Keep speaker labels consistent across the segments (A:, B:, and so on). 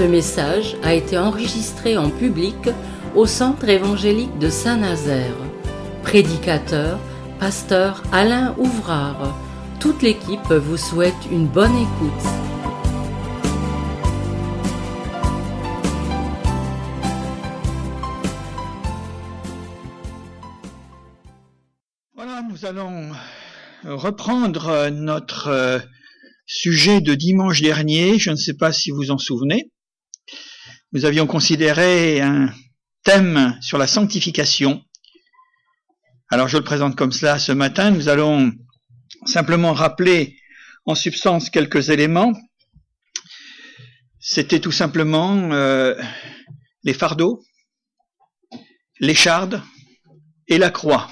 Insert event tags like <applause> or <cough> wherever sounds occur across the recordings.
A: Ce message a été enregistré en public au Centre évangélique de Saint-Nazaire. Prédicateur, pasteur Alain Ouvrard. Toute l'équipe vous souhaite une bonne écoute.
B: Voilà, nous allons reprendre notre euh, sujet de dimanche dernier. Je ne sais pas si vous en souvenez. Nous avions considéré un thème sur la sanctification. Alors je le présente comme cela ce matin. Nous allons simplement rappeler en substance quelques éléments. C'était tout simplement euh, les fardeaux, l'écharde et la croix.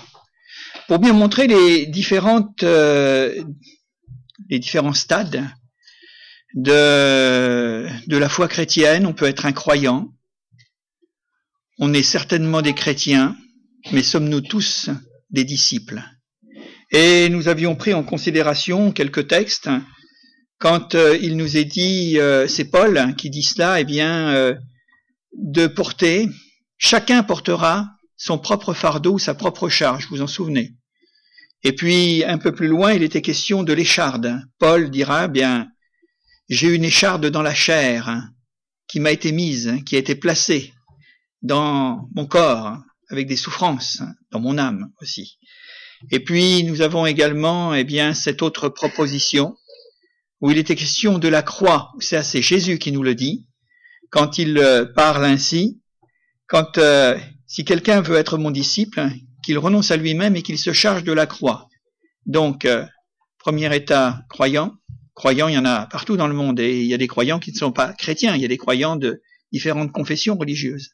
B: Pour bien montrer les différentes euh, les différents stades de, de la foi chrétienne, on peut être un croyant, on est certainement des chrétiens, mais sommes-nous tous des disciples? Et nous avions pris en considération quelques textes. Quand euh, il nous est dit, euh, c'est Paul qui dit cela, eh bien, euh, de porter, chacun portera son propre fardeau, sa propre charge, vous vous en souvenez. Et puis, un peu plus loin, il était question de l'écharde. Paul dira, eh bien, j'ai une écharde dans la chair qui m'a été mise, qui a été placée dans mon corps, avec des souffrances, dans mon âme aussi. Et puis nous avons également eh bien cette autre proposition où il était question de la croix. C'est c'est Jésus qui nous le dit quand il euh, parle ainsi. Quand euh, si quelqu'un veut être mon disciple, qu'il renonce à lui-même et qu'il se charge de la croix. Donc euh, premier état croyant. Croyants, il y en a partout dans le monde et il y a des croyants qui ne sont pas chrétiens. Il y a des croyants de différentes confessions religieuses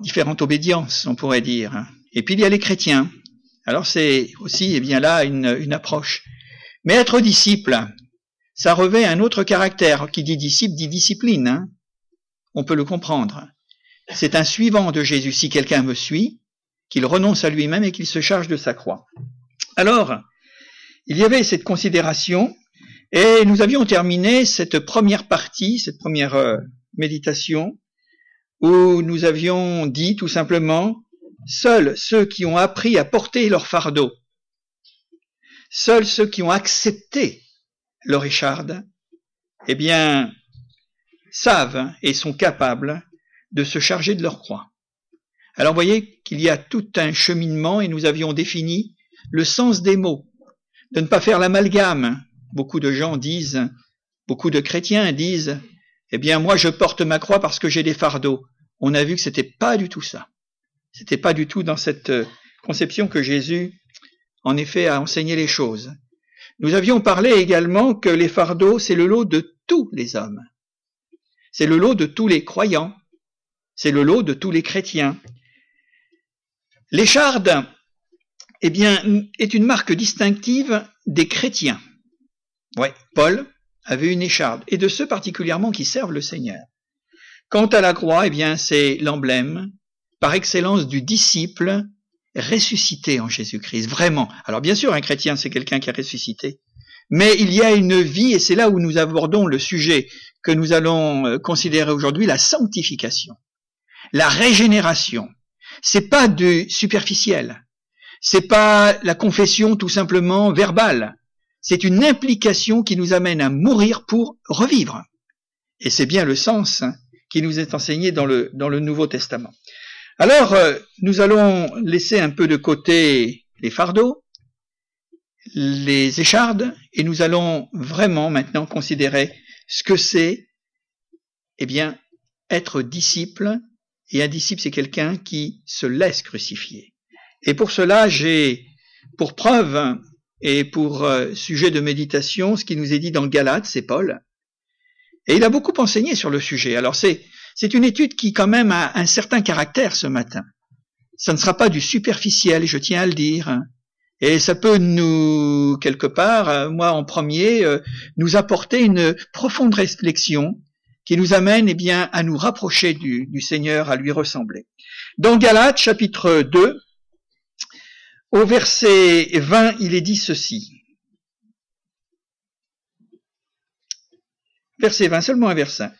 B: différentes obédiences, on pourrait dire. Et puis il y a les chrétiens. Alors c'est aussi, eh bien là, une, approche. Mais être disciple, ça revêt un autre caractère. Qui dit disciple dit discipline. Hein. on peut le comprendre. C'est un suivant de Jésus. Si quelqu'un me suit, qu'il renonce à lui-même et qu'il se charge de sa croix. Alors, il y avait cette considération, et nous avions terminé cette première partie, cette première euh, méditation, où nous avions dit tout simplement, seuls ceux qui ont appris à porter leur fardeau, seuls ceux qui ont accepté leur écharde, eh bien, savent et sont capables de se charger de leur croix. Alors voyez qu'il y a tout un cheminement et nous avions défini le sens des mots, de ne pas faire l'amalgame. Beaucoup de gens disent, beaucoup de chrétiens disent, eh bien, moi, je porte ma croix parce que j'ai des fardeaux. On a vu que c'était pas du tout ça. C'était pas du tout dans cette euh, conception que Jésus, en effet, a enseigné les choses. Nous avions parlé également que les fardeaux, c'est le lot de tous les hommes. C'est le lot de tous les croyants. C'est le lot de tous les chrétiens. L'écharde, eh bien, est une marque distinctive des chrétiens. Ouais, Paul avait une écharde, et de ceux particulièrement qui servent le Seigneur. Quant à la croix, eh bien, c'est l'emblème par excellence du disciple ressuscité en Jésus-Christ, vraiment. Alors bien sûr, un chrétien, c'est quelqu'un qui a ressuscité, mais il y a une vie, et c'est là où nous abordons le sujet que nous allons euh, considérer aujourd'hui, la sanctification, la régénération. C'est pas du superficiel, c'est pas la confession tout simplement verbale, c'est une implication qui nous amène à mourir pour revivre. Et c'est bien le sens qui nous est enseigné dans le, dans le Nouveau Testament. Alors, euh, nous allons laisser un peu de côté les fardeaux, les échardes, et nous allons vraiment maintenant considérer ce que c'est, eh bien, être disciple, et un disciple, c'est quelqu'un qui se laisse crucifier. Et pour cela, j'ai pour preuve et pour euh, sujet de méditation ce qui nous est dit dans Galate, c'est Paul. Et il a beaucoup enseigné sur le sujet. Alors c'est, c'est une étude qui quand même a un certain caractère ce matin. Ça ne sera pas du superficiel, je tiens à le dire. Et ça peut nous, quelque part, euh, moi en premier, euh, nous apporter une profonde réflexion qui nous amène eh bien, à nous rapprocher du, Seigneur, à lui ressembler. Dans Galates chapitre 2, au verset 20, il est dit ceci. verset 20, seulement un verset.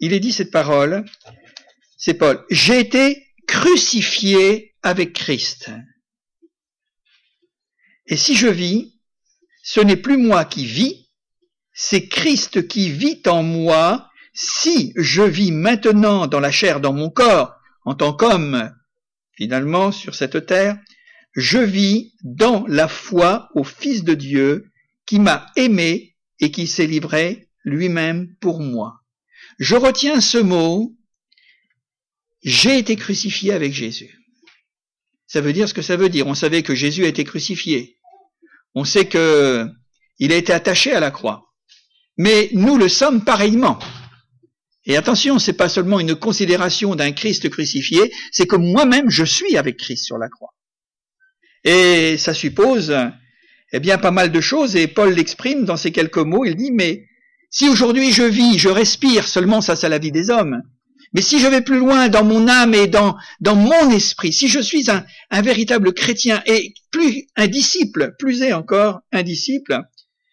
B: Il est dit cette parole, c'est Paul, j'ai été crucifié avec Christ. Et si je vis, ce n'est plus moi qui vis, c'est Christ qui vit en moi. Si je vis maintenant dans la chair, dans mon corps, en tant qu'homme, finalement, sur cette terre, je vis dans la foi au Fils de Dieu qui m'a aimé et qui s'est livré lui-même pour moi. Je retiens ce mot, j'ai été crucifié avec Jésus. Ça veut dire ce que ça veut dire. On savait que Jésus a été crucifié. On sait que il a été attaché à la croix. Mais nous le sommes pareillement. Et attention, c'est pas seulement une considération d'un Christ crucifié, c'est que moi-même je suis avec Christ sur la croix. Et ça suppose, eh bien, pas mal de choses, et Paul l'exprime dans ces quelques mots, il dit, mais si aujourd'hui je vis, je respire, seulement ça c'est la vie des hommes, mais si je vais plus loin dans mon âme et dans, dans mon esprit, si je suis un, véritable chrétien et plus un disciple, plus est encore un disciple,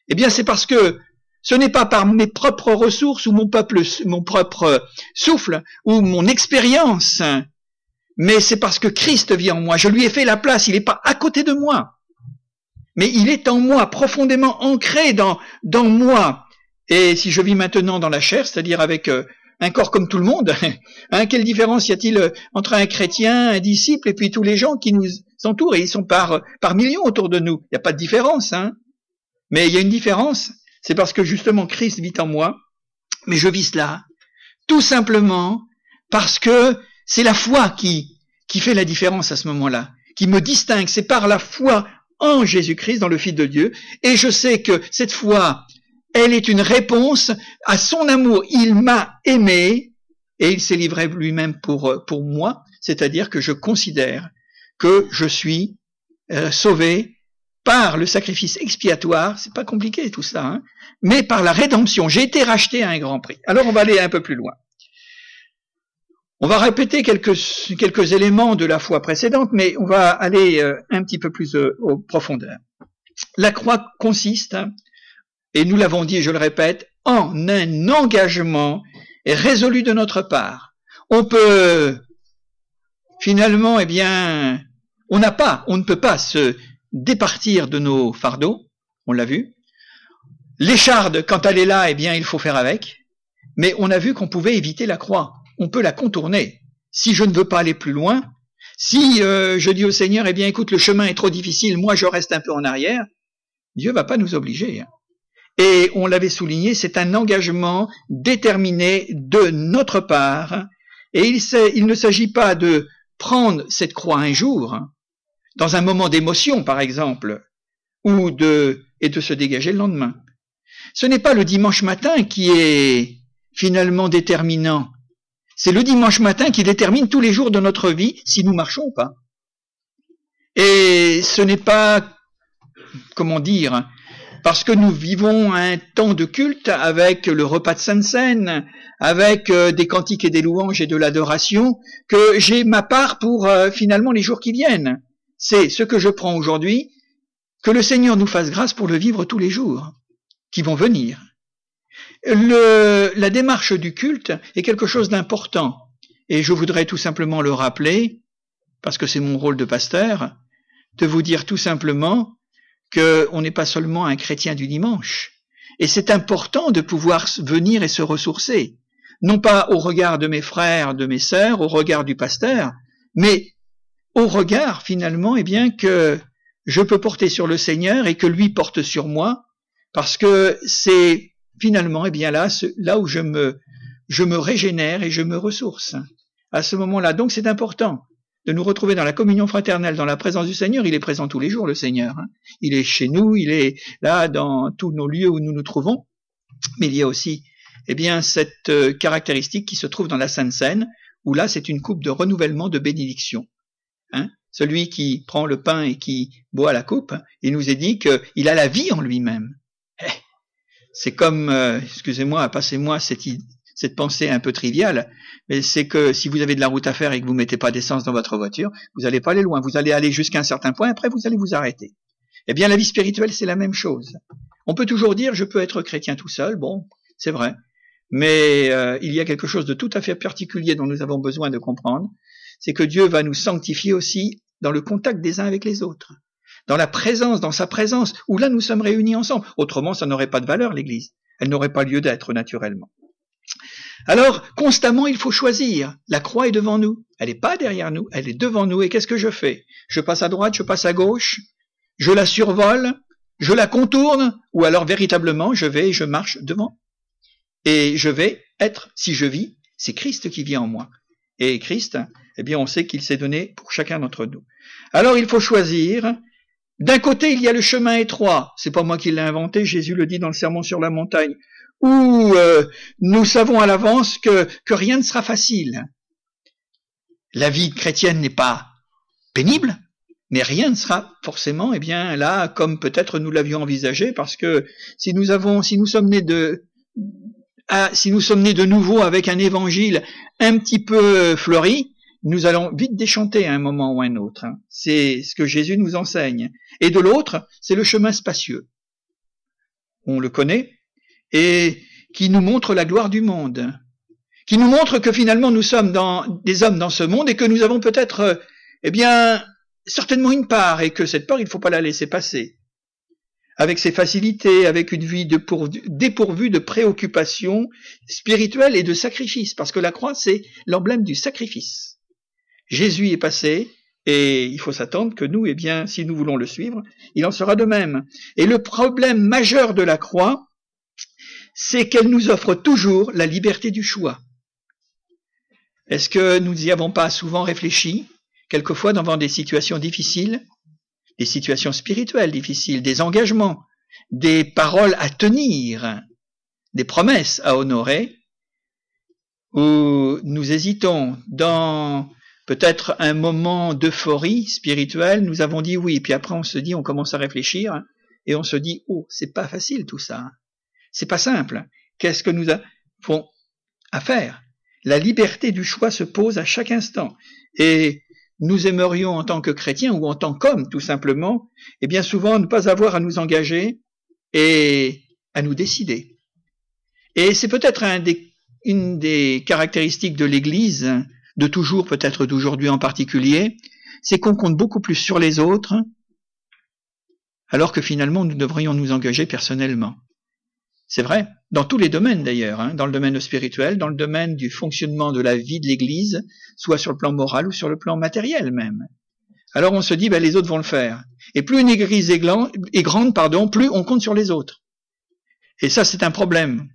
B: eh bien c'est parce que ce n'est pas par mes propres ressources ou mon peuple, mon propre souffle ou mon expérience, mais c'est parce que Christ vit en moi. Je lui ai fait la place. Il n'est pas à côté de moi, mais il est en moi, profondément ancré dans, dans moi. Et si je vis maintenant dans la chair, c'est-à-dire avec euh, un corps comme tout le monde. <laughs> Hein, quelle différence y a-t-il euh, entre un chrétien, un disciple et puis tous les gens qui nous entourent? Et ils sont par, par millions autour de nous. Il n'y a pas de différence. Hein. Mais il y a une différence. C'est parce que justement Christ vit en moi. Mais je vis cela tout simplement parce que c'est la foi qui, qui fait la différence à ce moment-là, qui me distingue. C'est par la foi en Jésus-Christ, dans le Fils de Dieu. Et je sais que cette foi elle est une réponse à son amour. Il m'a aimé et il s'est livré lui-même pour, euh, pour moi, c'est-à-dire que je considère que je suis euh, sauvé par le sacrifice expiatoire, c'est pas compliqué tout ça, hein, mais par la rédemption. J'ai été racheté à un grand prix. Alors on va aller un peu plus loin. On va répéter quelques, quelques éléments de la foi précédente, mais on va aller euh, un petit peu plus au profondeur. La croix consiste et nous l'avons dit, je le répète, en un engagement résolu de notre part. On peut finalement, eh bien, on n'a pas, on ne peut pas se départir de nos fardeaux, on l'a vu. L'écharde, quand elle est là, eh bien, il faut faire avec. Mais on a vu qu'on pouvait éviter la croix. On peut la contourner. Si je ne veux pas aller plus loin, si euh, je dis au Seigneur, eh bien, écoute, le chemin est trop difficile, moi je reste un peu en arrière, Dieu va pas nous obliger. Hein. Et on l'avait souligné, c'est un engagement déterminé de notre part. Et il, il ne s'agit pas de prendre cette croix un jour, dans un moment d'émotion par exemple, ou de, et de se dégager le lendemain. Ce n'est pas le dimanche matin qui est finalement déterminant. C'est le dimanche matin qui détermine tous les jours de notre vie si nous marchons ou pas. Et ce n'est pas, comment dire, parce que nous vivons un temps de culte avec le repas de Sainte Seine, avec euh, des cantiques et des louanges et de l'adoration, que j'ai ma part pour euh, finalement les jours qui viennent. C'est ce que je prends aujourd'hui, que le Seigneur nous fasse grâce pour le vivre tous les jours qui vont venir. La démarche du culte est quelque chose d'important, et je voudrais tout simplement le rappeler, parce que c'est mon rôle de pasteur, de vous dire tout simplement qu'on n'est pas seulement un chrétien du dimanche. Et c'est important de pouvoir venir et se ressourcer, non pas au regard de mes frères, de mes sœurs, au regard du pasteur, mais au regard finalement, eh bien que je peux porter sur le Seigneur et que lui porte sur moi, parce que c'est finalement, eh bien là, là où je me, régénère et je me ressource. À ce moment-là, donc c'est important de nous retrouver dans la communion fraternelle, dans la présence du Seigneur. Il est présent tous les jours, le Seigneur. Hein. Il est chez nous, il est là dans tous nos lieux où nous nous trouvons. Mais il y a aussi, eh bien, cette euh, caractéristique qui se trouve dans la Sainte Seine, où là, c'est une coupe de renouvellement de bénédiction. Hein. Celui qui prend le pain et qui boit la coupe, il nous est dit qu'il a la vie en lui-même. C'est comme, euh, excusez-moi, passez-moi cette, pensée un peu triviale, mais c'est que si vous avez de la route à faire et que vous mettez pas d'essence dans votre voiture, vous n'allez pas aller loin. Vous allez aller jusqu'à un certain point, après vous allez vous arrêter. Eh bien, la vie spirituelle, c'est la même chose. On peut toujours dire, je peux être chrétien tout seul, bon, c'est vrai. mais euh, il y a quelque chose de tout à fait particulier dont nous avons besoin de comprendre, c'est que Dieu va nous sanctifier aussi dans le contact des uns avec les autres, dans la présence, dans sa présence, où là nous sommes réunis ensemble. Autrement, ça n'aurait pas de valeur, l'Église. Elle n'aurait pas lieu d'être naturellement. Alors, constamment, il faut choisir. La croix est devant nous. Elle n'est pas derrière nous, elle est devant nous. Et qu'est-ce que je fais? Je passe à droite, je passe à gauche, je la survole, je la contourne, ou alors véritablement, je vais et je marche devant. Et je vais être, si je vis, c'est Christ qui vit en moi. Et Christ, eh bien, on sait qu'il s'est donné pour chacun d'entre nous. Alors, il faut choisir. D'un côté, il y a le chemin étroit. C'est pas moi qui l'ai inventé. Jésus le dit dans le Sermon sur la montagne, où euh, nous savons à l'avance que, rien ne sera facile. La vie chrétienne n'est pas pénible, mais rien ne sera forcément, eh bien, là, comme peut-être nous l'avions envisagé, parce que si nous sommes nés de, si nous sommes nés de nouveau avec un évangile un petit peu fleuri, nous allons vite déchanter à un moment ou à un autre. C'est ce que Jésus nous enseigne. Et de l'autre, c'est le chemin spacieux. On le connaît, et qui nous montre la gloire du monde, qui nous montre que finalement nous sommes des hommes dans ce monde et que nous avons peut-être, eh bien, certainement une part et que cette part, il ne faut pas la laisser passer avec ses facilités, avec une vie dépourvue de préoccupations spirituelles et de sacrifices, parce que la croix, c'est l'emblème du sacrifice. Jésus est passé, et il faut s'attendre que nous, eh bien, si nous voulons le suivre, il en sera de même. Et le problème majeur de la croix, c'est qu'elle nous offre toujours la liberté du choix. Est-ce que nous n'y avons pas souvent réfléchi, quelquefois devant des situations difficiles, des situations spirituelles difficiles, des engagements, des paroles à tenir, des promesses à honorer, où nous hésitons dans peut-être un moment d'euphorie spirituelle, nous avons dit oui, puis après on se dit, on commence à réfléchir, et on se dit, oh, c'est pas facile tout ça. C'est pas simple. Qu'est-ce que nous avons à faire? La liberté du choix se pose à chaque instant. Et nous aimerions en tant que chrétiens ou en tant qu'hommes tout simplement, et bien souvent ne pas avoir à nous engager et à nous décider. Et c'est peut-être une des caractéristiques de l'Église, de toujours, peut-être d'aujourd'hui en particulier, c'est qu'on compte beaucoup plus sur les autres, alors que finalement nous devrions nous engager personnellement. C'est vrai, dans tous les domaines d'ailleurs, hein, dans le domaine spirituel, dans le domaine du fonctionnement de la vie de l'Église, soit sur le plan moral ou sur le plan matériel même. Alors on se dit, ben, les autres vont le faire. Et plus une Église est, est grande, pardon, plus on compte sur les autres. Et ça, c'est un problème.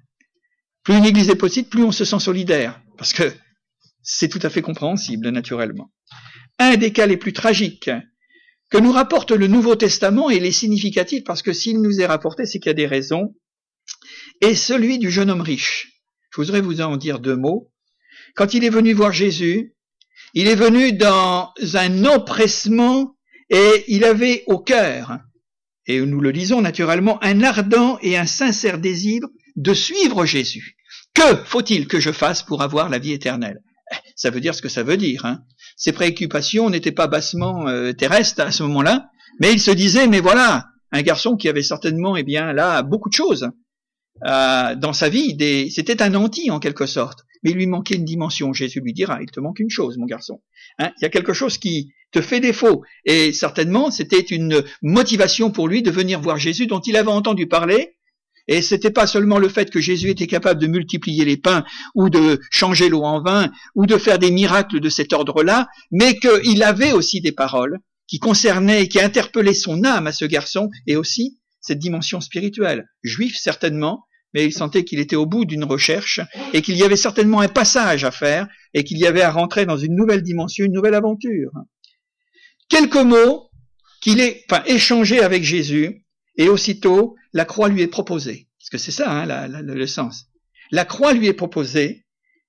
B: Plus une Église est petite, plus on se sent solidaire, parce que c'est tout à fait compréhensible, naturellement. Un des cas les plus tragiques que nous rapporte le Nouveau Testament, et il est significatif parce que s'il nous est rapporté, c'est qu'il y a des raisons, et celui du jeune homme riche. Je voudrais vous en dire deux mots. Quand il est venu voir Jésus, il est venu dans un empressement et il avait au cœur, et nous le disons naturellement, un ardent et un sincère désir de suivre Jésus. Que faut-il que je fasse pour avoir la vie éternelle? Ça veut dire ce que ça veut dire. Hein. Ses préoccupations n'étaient pas bassement euh, terrestres à ce moment-là, mais il se disait, mais voilà, un garçon qui avait certainement, eh bien, là, beaucoup de choses. Euh, dans sa vie, des... c'était un anti en quelque sorte, mais il lui manquait une dimension. Jésus lui dira, il te manque une chose, mon garçon. Hein il y a quelque chose qui te fait défaut. Et certainement, c'était une motivation pour lui de venir voir Jésus dont il avait entendu parler. Et c'était pas seulement le fait que Jésus était capable de multiplier les pains ou de changer l'eau en vin ou de faire des miracles de cet ordre-là, mais qu'il avait aussi des paroles qui concernaient, qui interpellaient son âme à ce garçon et aussi cette dimension spirituelle. Juif certainement, mais il sentait qu'il était au bout d'une recherche et qu'il y avait certainement un passage à faire et qu'il y avait à rentrer dans une nouvelle dimension, une nouvelle aventure. Quelques mots qu'il ait enfin, échangé avec Jésus et aussitôt la croix lui est proposée. Parce que c'est ça hein, le sens. La croix lui est proposée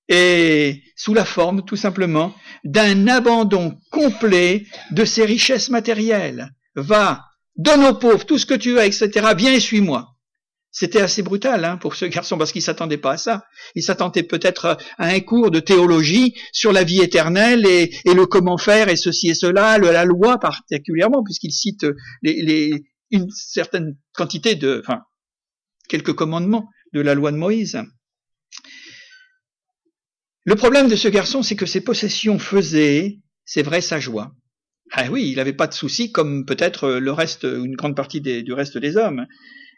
B: et sous la forme tout simplement d'un abandon complet de ses richesses matérielles. Va, donne aux pauvres tout ce que tu as, etc. Viens et suis-moi. C'était assez brutal hein, pour ce garçon parce qu'il s'attendait pas à ça. Il s'attendait peut-être à un cours de théologie sur la vie éternelle et, le comment faire et ceci et cela, la loi particulièrement puisqu'il cite les, une certaine quantité de, enfin, quelques commandements de la loi de Moïse. Le problème de ce garçon, c'est que ses possessions faisaient, c'est vrai, sa joie. Ah oui, il n'avait pas de soucis comme peut-être le reste, une grande partie du reste des hommes.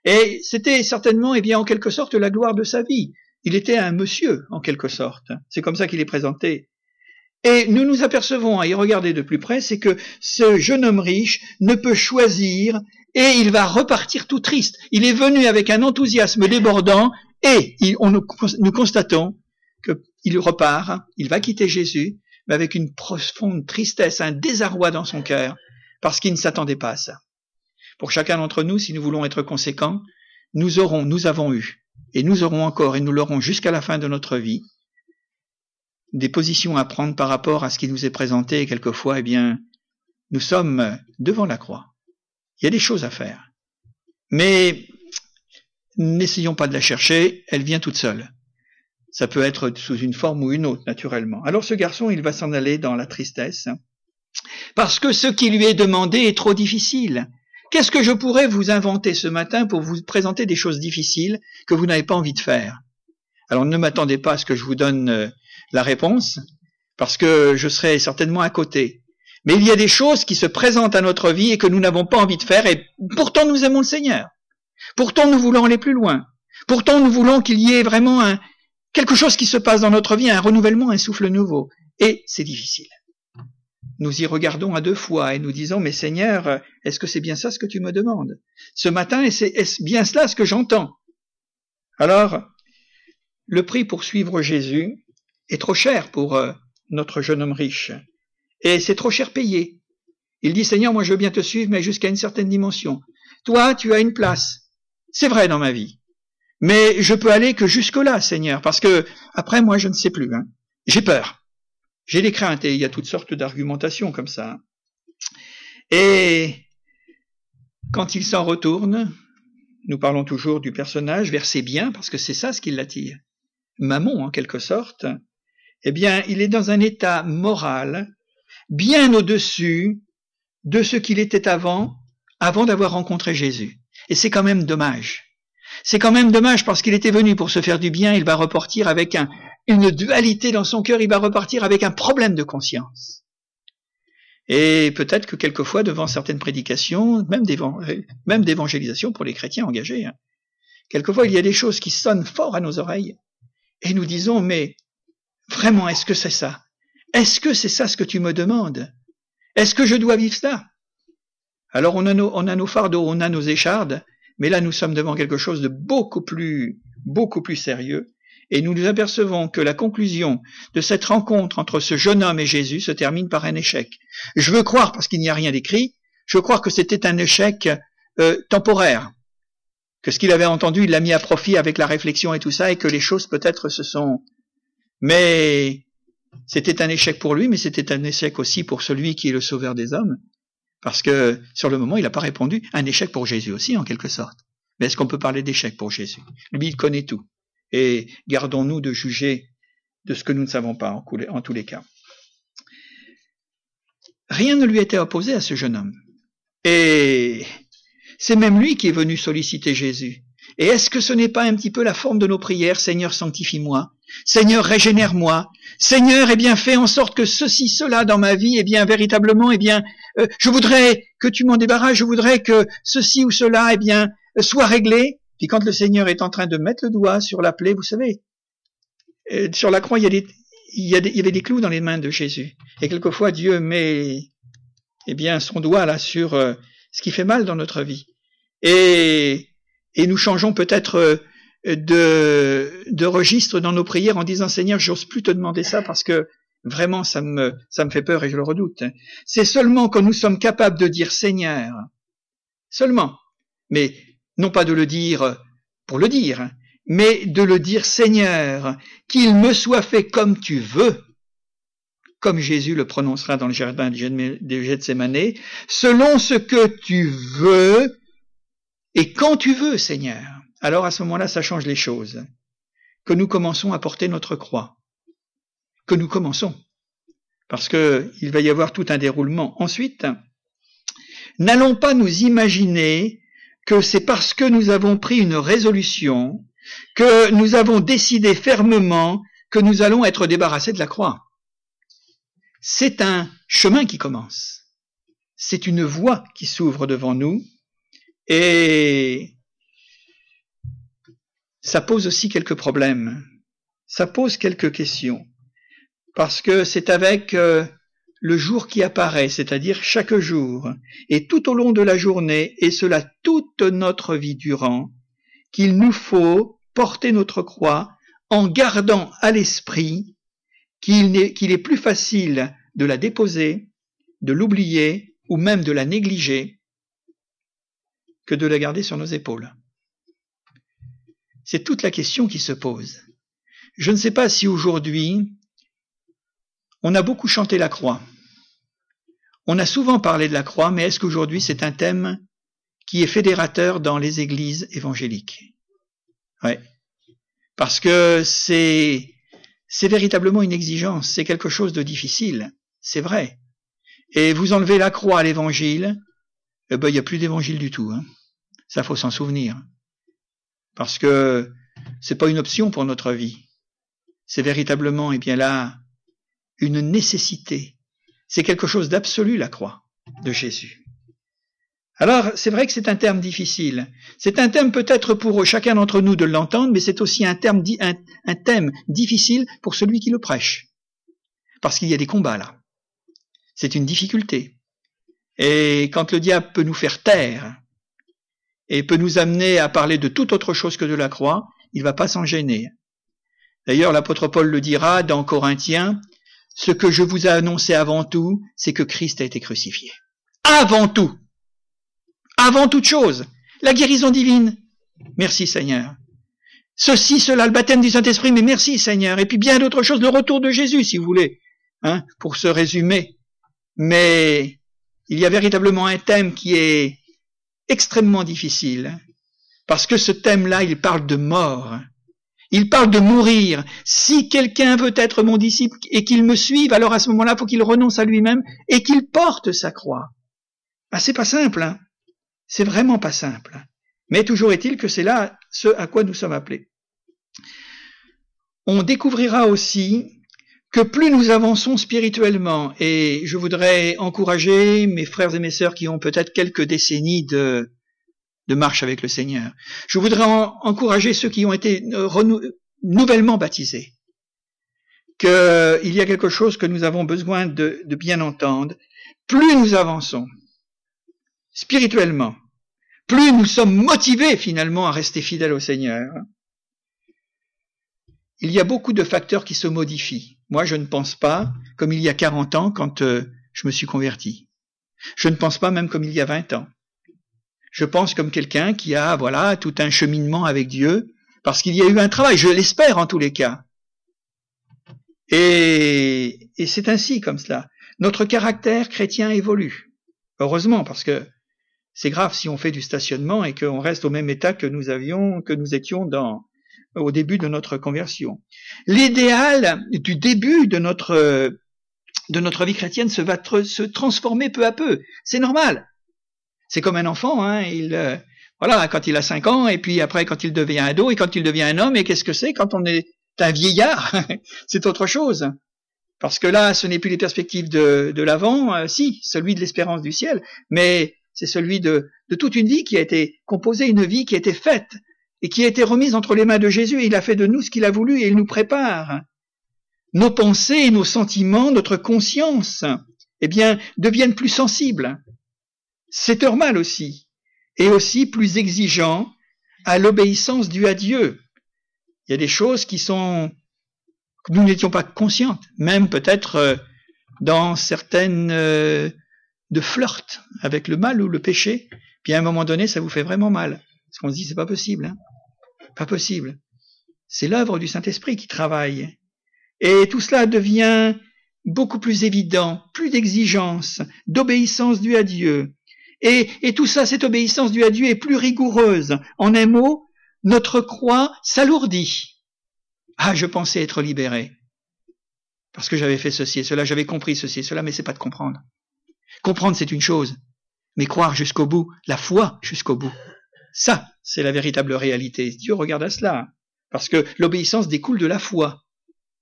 B: Et c'était certainement, eh bien, en quelque sorte, la gloire de sa vie. Il était un monsieur, en quelque sorte. C'est comme ça qu'il est présenté. Et nous nous apercevons, à y regarder de plus près, c'est que ce jeune homme riche ne peut choisir et il va repartir tout triste. Il est venu avec un enthousiasme débordant et nous, constatons qu'il repart, il va quitter Jésus, mais avec une profonde tristesse, un désarroi dans son cœur, parce qu'il ne s'attendait pas à ça. Pour chacun d'entre nous, si nous voulons être conséquents, nous aurons, nous avons eu, et nous aurons encore, et nous l'aurons jusqu'à la fin de notre vie, des positions à prendre par rapport à ce qui nous est présenté, et quelquefois, eh bien, nous sommes devant la croix. Il y a des choses à faire. Mais n'essayons pas de la chercher, elle vient toute seule. Ça peut être sous une forme ou une autre, naturellement. Alors ce garçon, il va s'en aller dans la tristesse, parce que ce qui lui est demandé est trop difficile. Qu'est-ce que je pourrais vous inventer ce matin pour vous présenter des choses difficiles que vous n'avez pas envie de faire? Alors ne m'attendez pas à ce que je vous donne euh, la réponse, parce que je serai certainement à côté. Mais il y a des choses qui se présentent à notre vie et que nous n'avons pas envie de faire, et pourtant nous aimons le Seigneur. Pourtant nous voulons aller plus loin. Pourtant nous voulons qu'il y ait vraiment quelque chose qui se passe dans notre vie, un renouvellement, un souffle nouveau. Et c'est difficile nous y regardons à deux fois et nous disons, mais Seigneur, est-ce que c'est bien ça ce que tu me demandes? Ce matin, est-ce bien cela ce que j'entends? Alors, le prix pour suivre Jésus est trop cher pour euh, notre jeune homme riche. Et c'est trop cher payé. Il dit, Seigneur, moi je veux bien te suivre, mais jusqu'à une certaine dimension. Toi, tu as une place. C'est vrai dans ma vie. Mais je peux aller que jusque-là, Seigneur, parce que après, moi, je ne sais plus. Hein. J'ai peur. J'ai des craintes et il y a toutes sortes d'argumentations comme ça. Et quand il s'en retourne, nous parlons toujours du personnage vers ses biens parce que c'est ça ce qui l'attire. Mammon, en quelque sorte, eh bien, il est dans un état moral bien au-dessus de ce qu'il était avant, avant d'avoir rencontré Jésus. Et c'est quand même dommage. C'est quand même dommage parce qu'il était venu pour se faire du bien, il va repartir avec un, une dualité dans son cœur, il va repartir avec un problème de conscience. Et peut-être que quelquefois, devant certaines prédications, même d'évangélisation pour les chrétiens engagés, hein, quelquefois il y a des choses qui sonnent fort à nos oreilles, et nous disons, mais vraiment, est-ce que c'est ça? Est-ce que c'est ça ce que tu me demandes? Est-ce que je dois vivre ça? Alors on a, nos, fardeaux, on a nos échardes, mais là nous sommes devant quelque chose de beaucoup plus, beaucoup plus sérieux, et nous nous apercevons que la conclusion de cette rencontre entre ce jeune homme et Jésus se termine par un échec. Je veux croire, parce qu'il n'y a rien d'écrit, je veux croire que c'était un échec euh, temporaire, que ce qu'il avait entendu, il l'a mis à profit avec la réflexion et tout ça, et que les choses peut-être se sont... Mais c'était un échec pour lui, mais c'était un échec aussi pour celui qui est le sauveur des hommes, parce que sur le moment, il n'a pas répondu. Un échec pour Jésus aussi, en quelque sorte. Mais est-ce qu'on peut parler d'échec pour Jésus? Lui, il connaît tout et gardons-nous de juger de ce que nous ne savons pas en, tous les cas. Rien ne lui était opposé à ce jeune homme. Et c'est même lui qui est venu solliciter Jésus. Et est-ce que ce n'est pas un petit peu la forme de nos prières, Seigneur, sanctifie-moi, Seigneur, régénère-moi, Seigneur, eh bien, fais en sorte que ceci, cela dans ma vie, eh bien, véritablement, eh bien, euh, je voudrais que tu m'en débarrasses, je voudrais que ceci ou cela, eh bien, soit réglé. Puis quand le Seigneur est en train de mettre le doigt sur la plaie, vous savez, euh, sur la croix, il y, des, avait des clous dans les mains de Jésus. Et quelquefois, Dieu met eh bien, son doigt là sur euh, ce qui fait mal dans notre vie. Et, et nous changeons peut-être de, de registre dans nos prières en disant Seigneur, j'ose plus te demander ça parce que vraiment ça me, ça me fait peur et je le redoute. C'est seulement quand nous sommes capables de dire Seigneur, seulement, mais non pas de le dire pour le dire, mais de le dire Seigneur, qu'il me soit fait comme tu veux, comme Jésus le prononcera dans le jardin de Gethsemane, selon ce que tu veux et quand tu veux, Seigneur. Alors à ce moment-là, ça change les choses. Que nous commençons à porter notre croix. Que nous commençons. Parce que il va y avoir tout un déroulement. Ensuite, n'allons pas nous imaginer que c'est parce que nous avons pris une résolution, que nous avons décidé fermement que nous allons être débarrassés de la croix. C'est un chemin qui commence. C'est une voie qui s'ouvre devant nous et ça pose aussi quelques problèmes. Ça pose quelques questions. Parce que c'est avec euh, le jour qui apparaît, c'est-à-dire chaque jour, et tout au long de la journée, et cela toute notre vie durant, qu'il nous faut porter notre croix en gardant à l'esprit qu'il est, qu'il est plus facile de la déposer, de l'oublier ou même de la négliger que de la garder sur nos épaules. C'est toute la question qui se pose. Je ne sais pas si aujourd'hui, on a beaucoup chanté la croix. On a souvent parlé de la croix, mais est-ce qu'aujourd'hui c'est un thème qui est fédérateur dans les églises évangéliques? Ouais. Parce que c'est, c'est véritablement une exigence, c'est quelque chose de difficile, c'est vrai. Et vous enlevez la croix à l'évangile, eh ben, il n'y a plus d'évangile du tout. Hein. Ça, faut s'en souvenir. Parce que c'est pas une option pour notre vie. C'est véritablement, eh bien là, une nécessité. C'est quelque chose d'absolu, la croix de Jésus. Alors, c'est vrai que c'est un terme difficile. C'est un thème peut-être pour chacun d'entre nous de l'entendre, mais c'est aussi un thème difficile pour celui qui le prêche. Parce qu'il y a des combats là. C'est une difficulté. Et quand le diable peut nous faire taire et peut nous amener à parler de toute autre chose que de la croix, il va pas s'en gêner. D'ailleurs, l'apôtre Paul le dira dans Corinthiens, ce que je vous ai annoncé avant tout, c'est que Christ a été crucifié. Avant tout. Avant toute chose. La guérison divine. Merci Seigneur. Ceci, cela, le baptême du Saint-Esprit, mais merci Seigneur. Et puis bien d'autres choses, le retour de Jésus, si vous voulez, hein, pour se résumer. Mais il y a véritablement un thème qui est extrêmement difficile, parce que ce thème-là, il parle de mort. Il parle de mourir. Si quelqu'un veut être mon disciple et qu'il me suive, alors à ce moment-là, il faut qu'il renonce à lui-même et qu'il porte sa croix. Ah, c'est pas simple, hein. C'est vraiment pas simple. Mais toujours est-il que c'est là ce à quoi nous sommes appelés. On découvrira aussi que plus nous avançons spirituellement, et je voudrais encourager mes frères et mes sœurs qui ont peut-être quelques décennies de, de marche avec le Seigneur. Je voudrais encourager ceux qui ont été nouvellement baptisés. Qu'il y a quelque chose que nous avons besoin de bien entendre. Plus nous avançons spirituellement, plus nous sommes motivés finalement à rester fidèles au Seigneur. Il y a beaucoup de facteurs qui se modifient. Moi, je ne pense pas comme il y a 40 ans quand euh, je me suis converti. Je ne pense pas même comme il y a 20 ans je pense comme quelqu'un qui a, voilà, tout un cheminement avec Dieu, parce qu'il y a eu un travail, je l'espère en tous les cas. Et, et c'est ainsi comme cela. Notre caractère chrétien évolue. Heureusement, parce que c'est grave si on fait du stationnement et qu'on reste au même état que nous avions, que nous étions dans, au début de notre conversion. L'idéal du début de notre, de notre vie chrétienne se va se transformer peu à peu. C'est normal. C'est comme un enfant, hein, il, euh, voilà, quand il a cinq ans, et puis après quand il devient ado, et quand il devient un homme, et qu'est-ce que c'est quand on est un vieillard? <laughs> C'est autre chose. Parce que là, ce n'est plus les perspectives de, de l'avant, euh, si, celui de l'espérance du ciel, mais c'est celui de, de toute une vie qui a été composée, une vie qui a été faite, et qui a été remise entre les mains de Jésus, et il a fait de nous ce qu'il a voulu, et il nous prépare. Nos pensées, nos sentiments, notre conscience, eh bien, deviennent plus sensibles c'est normal aussi, et aussi plus exigeant à l'obéissance due à Dieu. Il y a des choses qui sont que nous n'étions pas conscientes, même peut-être euh, dans certaines euh, de flirt avec le mal ou le péché, puis à un moment donné, ça vous fait vraiment mal. Parce qu'on se dit, c'est pas possible, hein pas possible. C'est l'œuvre du Saint-Esprit qui travaille. Et tout cela devient beaucoup plus évident, plus d'exigence, d'obéissance due à Dieu, et, tout ça, cette obéissance due à Dieu est plus rigoureuse. En un mot, notre croix s'alourdit. Ah, je pensais être libéré. Parce que j'avais fait ceci et cela, j'avais compris ceci et cela, mais c'est pas de comprendre. Comprendre, c'est une chose. Mais croire jusqu'au bout, la foi jusqu'au bout. Ça, c'est la véritable réalité. Dieu regarde à cela. Parce que l'obéissance découle de la foi.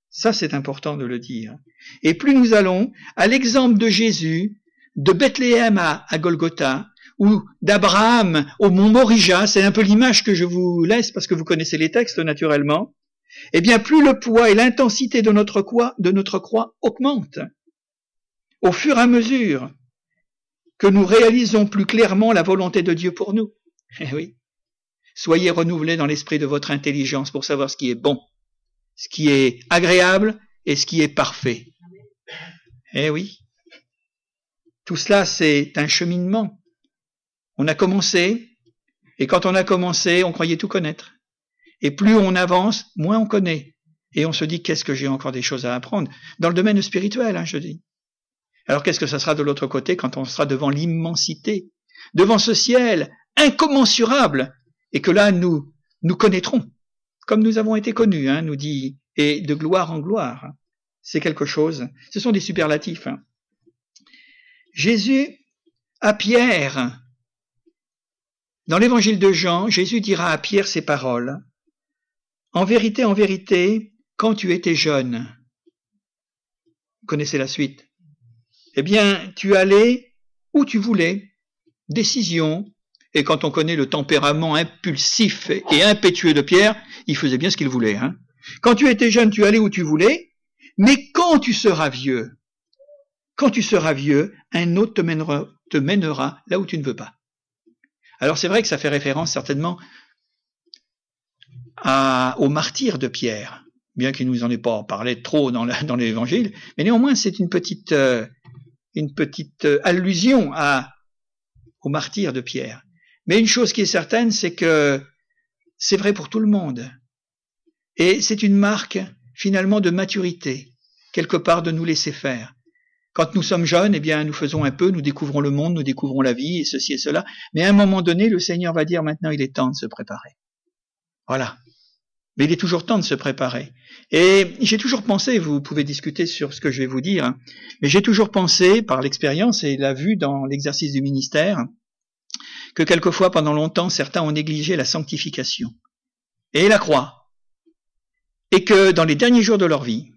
B: Ça, c'est important de le dire. Et plus nous allons à l'exemple de Jésus, de Bethléem à, Golgotha, ou d'Abraham au mont Morija, c'est un peu l'image que je vous laisse parce que vous connaissez les textes naturellement, eh bien plus le poids et l'intensité de notre croix, de notre croix augmentent. Au fur et à mesure que nous réalisons plus clairement la volonté de Dieu pour nous. Eh oui. Soyez renouvelés dans l'esprit de votre intelligence pour savoir ce qui est bon, ce qui est agréable et ce qui est parfait. Eh oui. Tout cela, c'est un cheminement. On a commencé, et quand on a commencé, on croyait tout connaître. Et plus on avance, moins on connaît. Et on se dit, qu'est-ce que j'ai encore des choses à apprendre? Dans le domaine spirituel, hein, je dis. Alors qu'est-ce que ça sera de l'autre côté quand on sera devant l'immensité, devant ce ciel incommensurable, et que là nous nous connaîtrons, comme nous avons été connus, hein, nous dit, et de gloire en gloire. C'est quelque chose. Ce sont des superlatifs. Hein. Jésus à Pierre, dans l'évangile de Jean, Jésus dira à Pierre ces paroles. En vérité, en vérité, quand tu étais jeune, vous connaissez la suite, eh bien, tu allais où tu voulais, décision, et quand on connaît le tempérament impulsif et impétueux de Pierre, il faisait bien ce qu'il voulait. Hein. Quand tu étais jeune, tu allais où tu voulais, mais quand tu seras vieux, quand tu seras vieux, un autre te mènera, là où tu ne veux pas. Alors c'est vrai que ça fait référence certainement à, au martyr de Pierre, bien qu'il nous en ait pas parlé trop dans l'évangile, mais néanmoins c'est une petite, euh, une petite euh, allusion à, au martyr de Pierre. Mais une chose qui est certaine, c'est que c'est vrai pour tout le monde. Et c'est une marque finalement de maturité, quelque part de nous laisser faire. Quand nous sommes jeunes, eh bien, nous faisons un peu, nous découvrons le monde, nous découvrons la vie, et ceci et cela. Mais à un moment donné, le Seigneur va dire maintenant, il est temps de se préparer. Voilà. Mais il est toujours temps de se préparer. Et j'ai toujours pensé, vous pouvez discuter sur ce que je vais vous dire, hein, mais j'ai toujours pensé, par l'expérience et la vue dans l'exercice du ministère, que quelquefois, pendant longtemps, certains ont négligé la sanctification et la croix. Et que dans les derniers jours de leur vie,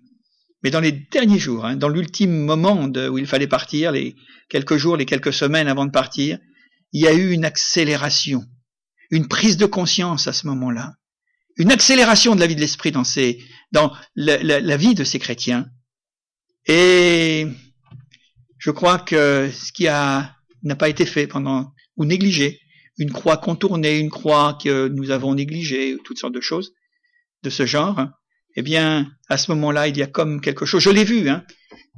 B: mais dans les derniers jours, hein, dans l'ultime moment où il fallait partir, les quelques jours, les quelques semaines avant de partir, il y a eu une accélération, une prise de conscience à ce moment-là, une accélération de la vie de l'esprit dans, dans la, vie de ces chrétiens. Et je crois que ce qui n'a pas été fait pendant ou négligé, une croix contournée, une croix que nous avons négligée, toutes sortes de choses de ce genre, eh bien, à ce moment-là, il y a comme quelque chose. Je l'ai vu, hein.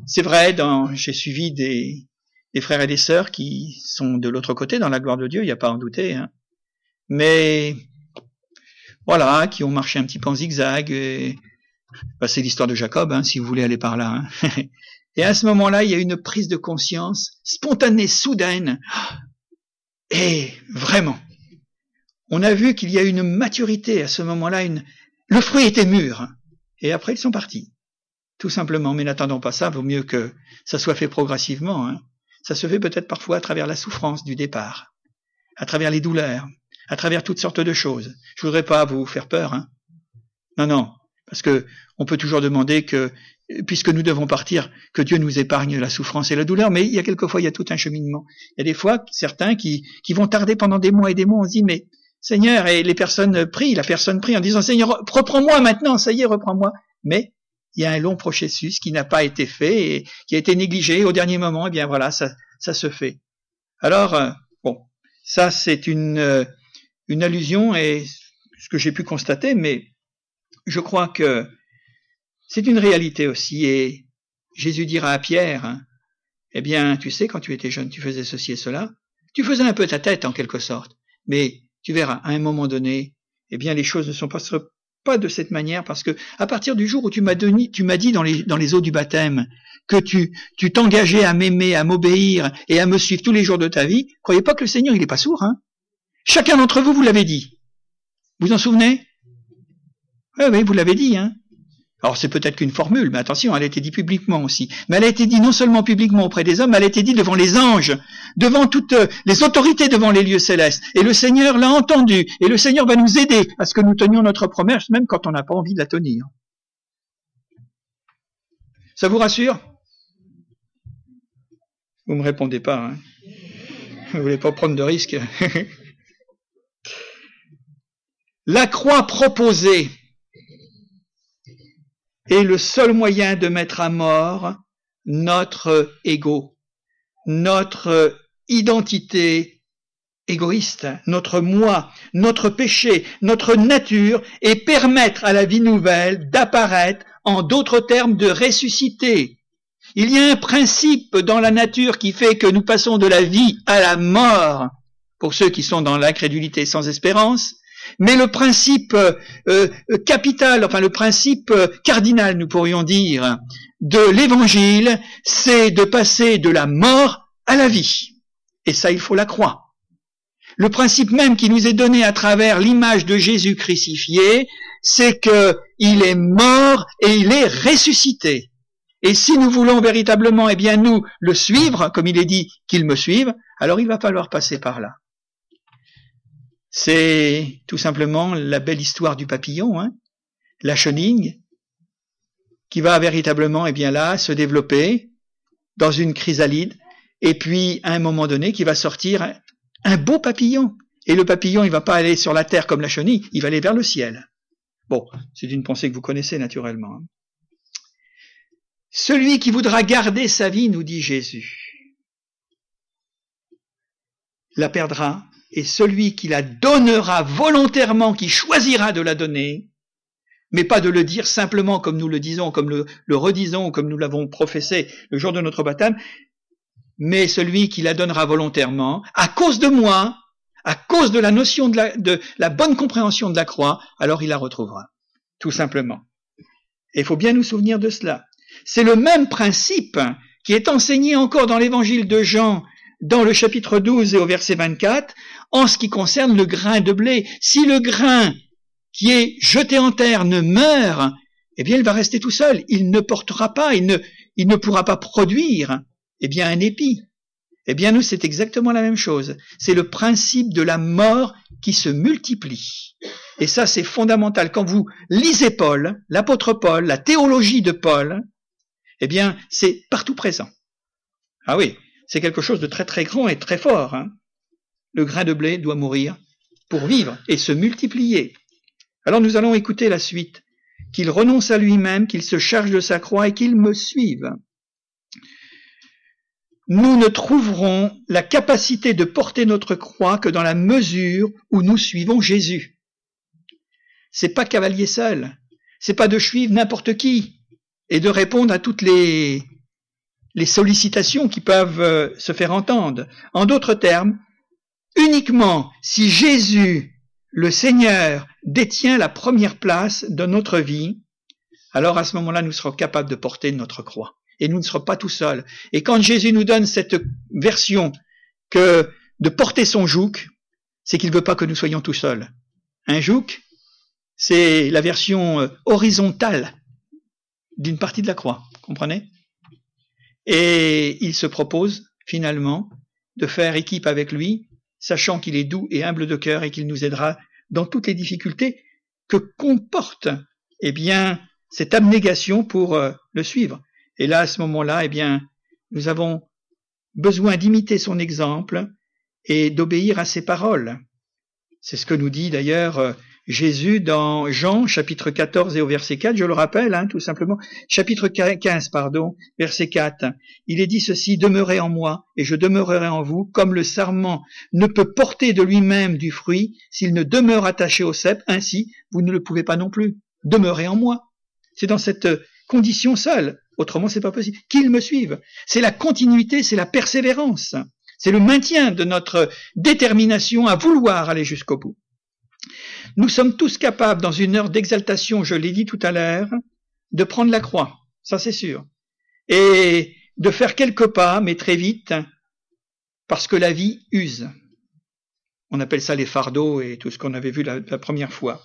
B: C'est vrai, dans, j'ai suivi des, des, frères et des sœurs qui sont de l'autre côté, dans la gloire de Dieu, il n'y a pas à en douter, hein. Mais, voilà, qui ont marché un petit peu en zigzag. Et, bah, c'est l'histoire de Jacob, hein, si vous voulez aller par là. Hein. <laughs> et à ce moment-là, il y a une prise de conscience spontanée, soudaine. Et vraiment, on a vu qu'il y a une maturité à ce moment-là. Une... Le fruit était mûr. Hein. Et après, ils sont partis. Tout simplement. Mais n'attendons pas ça. Vaut mieux que ça soit fait progressivement. Hein. Ça se fait peut-être parfois à travers la souffrance du départ, à travers les douleurs, à travers toutes sortes de choses. Je voudrais pas vous faire peur. Hein. Non, non. Parce que on peut toujours demander que, puisque nous devons partir, que Dieu nous épargne la souffrance et la douleur, mais il y a quelquefois, il y a tout un cheminement. Il y a des fois, certains qui, qui vont tarder pendant des mois et des mois, on se dit, mais Seigneur, et les personnes prient, la personne prie en disant, Seigneur, reprends-moi maintenant, ça y est, reprends-moi. Mais il y a un long processus qui n'a pas été fait et qui a été négligé au dernier moment, et eh bien voilà, ça, ça se fait. Alors, euh, bon, ça c'est une, euh, une allusion et ce que j'ai pu constater, mais je crois que c'est une réalité aussi. Et Jésus dira à Pierre, eh bien, tu sais, quand tu étais jeune, tu faisais ceci et cela. Tu faisais un peu ta tête en quelque sorte, mais tu verras, à un moment donné, eh bien, les choses ne sont pas, pas de cette manière parce que à partir du jour où tu m'as donné, tu m'as dit dans les, dans les eaux du baptême que tu, tu t'engageais à m'aimer, à m'obéir et à me suivre tous les jours de ta vie, croyez pas que le Seigneur, il est pas sourd, hein. Chacun d'entre vous, vous l'avez dit. Vous en souvenez? Oui, oui, vous l'avez dit, hein. Alors c'est peut-être qu'une formule, mais attention, elle a été dit publiquement aussi. Mais elle a été dit non seulement publiquement auprès des hommes, mais elle a été dit devant les anges, devant toutes euh, les autorités devant les lieux célestes. Et le Seigneur l'a entendu. Et le Seigneur va nous aider à ce que nous tenions notre promesse, même quand on n'a pas envie de la tenir. Ça vous rassure? Vous me répondez pas. Hein vous voulez pas prendre de risques. <laughs> La croix proposée est le seul moyen de mettre à mort notre ego, notre identité égoïste, notre moi, notre péché, notre nature, et permettre à la vie nouvelle d'apparaître, en d'autres termes, de ressusciter. Il y a un principe dans la nature qui fait que nous passons de la vie à la mort, pour ceux qui sont dans l'incrédulité sans espérance, mais le principe euh, euh, capital, enfin le principe euh, cardinal, nous pourrions dire, de l'évangile, c'est de passer de la mort à la vie. Et ça, il faut la croire. Le principe même qui nous est donné à travers l'image de Jésus crucifié, c'est qu'il est mort et il est ressuscité. Et si nous voulons véritablement, eh bien, nous le suivre, comme il est dit qu'il me suive, alors il va falloir passer par là. C'est tout simplement la belle histoire du papillon, hein, la chenille, qui va véritablement, eh bien là, se développer dans une chrysalide, et puis à un moment donné, qui va sortir un beau papillon. Et le papillon, il va pas aller sur la terre comme la chenille, il va aller vers le ciel. Bon, c'est une pensée que vous connaissez naturellement. Hein. Celui qui voudra garder sa vie, nous dit Jésus, la perdra et celui qui la donnera volontairement, qui choisira de la donner, mais pas de le dire simplement comme nous le disons, comme le, redisons, comme nous l'avons professé le jour de notre baptême, mais celui qui la donnera volontairement, à cause de moi, à cause de la notion de la, de la bonne compréhension de la croix, alors il la retrouvera, tout simplement. Et il faut bien nous souvenir de cela. C'est le même principe qui est enseigné encore dans l'évangile de Jean dans le chapitre 12 et au verset 24, en ce qui concerne le grain de blé. Si le grain qui est jeté en terre ne meurt, eh bien il va rester tout seul. Il ne portera pas, il ne, il ne pourra pas produire, eh bien un épi. Eh bien nous, c'est exactement la même chose. C'est le principe de la mort qui se multiplie. Et ça, c'est fondamental. Quand vous lisez Paul, l'apôtre Paul, la théologie de Paul, eh bien, c'est partout présent. Ah oui, c'est quelque chose de très très grand et très fort. Hein. Le grain de blé doit mourir pour vivre et se multiplier. Alors nous allons écouter la suite. Qu'il renonce à lui-même, qu'il se charge de sa croix et qu'il me suive. Nous ne trouverons la capacité de porter notre croix que dans la mesure où nous suivons Jésus. C'est pas cavalier seul. C'est pas de suivre n'importe qui et de répondre à toutes les les sollicitations qui peuvent euh, se faire entendre. En d'autres termes, uniquement si Jésus, le Seigneur, détient la première place de notre vie, alors à ce moment-là, nous serons capables de porter notre croix. Et nous ne serons pas tout seuls. Et quand Jésus nous donne cette version que de porter son joug, c'est qu'il ne veut pas que nous soyons tout seuls. Un joug, c'est la version euh, horizontale d'une partie de la croix. Comprenez? Et il se propose finalement de faire équipe avec lui, sachant qu'il est doux et humble de cœur et qu'il nous aidera dans toutes les difficultés que comporte eh bien cette abnégation pour euh, le suivre. Et là, à ce moment-là, eh bien, nous avons besoin d'imiter son exemple et d'obéir à ses paroles. C'est ce que nous dit d'ailleurs euh, Jésus dans Jean chapitre 14 et au verset 4, je le rappelle, hein, tout simplement, chapitre 15, pardon, verset 4, il est dit ceci, demeurez en moi et je demeurerai en vous, comme le sarment ne peut porter de lui-même du fruit s'il ne demeure attaché au cep, ainsi vous ne le pouvez pas non plus. Demeurez en moi. C'est dans cette condition seule, autrement c'est pas possible. Qu'il me suive. C'est la continuité, c'est la persévérance. C'est le maintien de notre détermination à vouloir aller jusqu'au bout. Nous sommes tous capables, dans une heure d'exaltation, je l'ai dit tout à l'heure, de prendre la croix, ça c'est sûr, et de faire quelques pas, mais très vite, parce que la vie use. On appelle ça les fardeaux et tout ce qu'on avait vu la, première fois.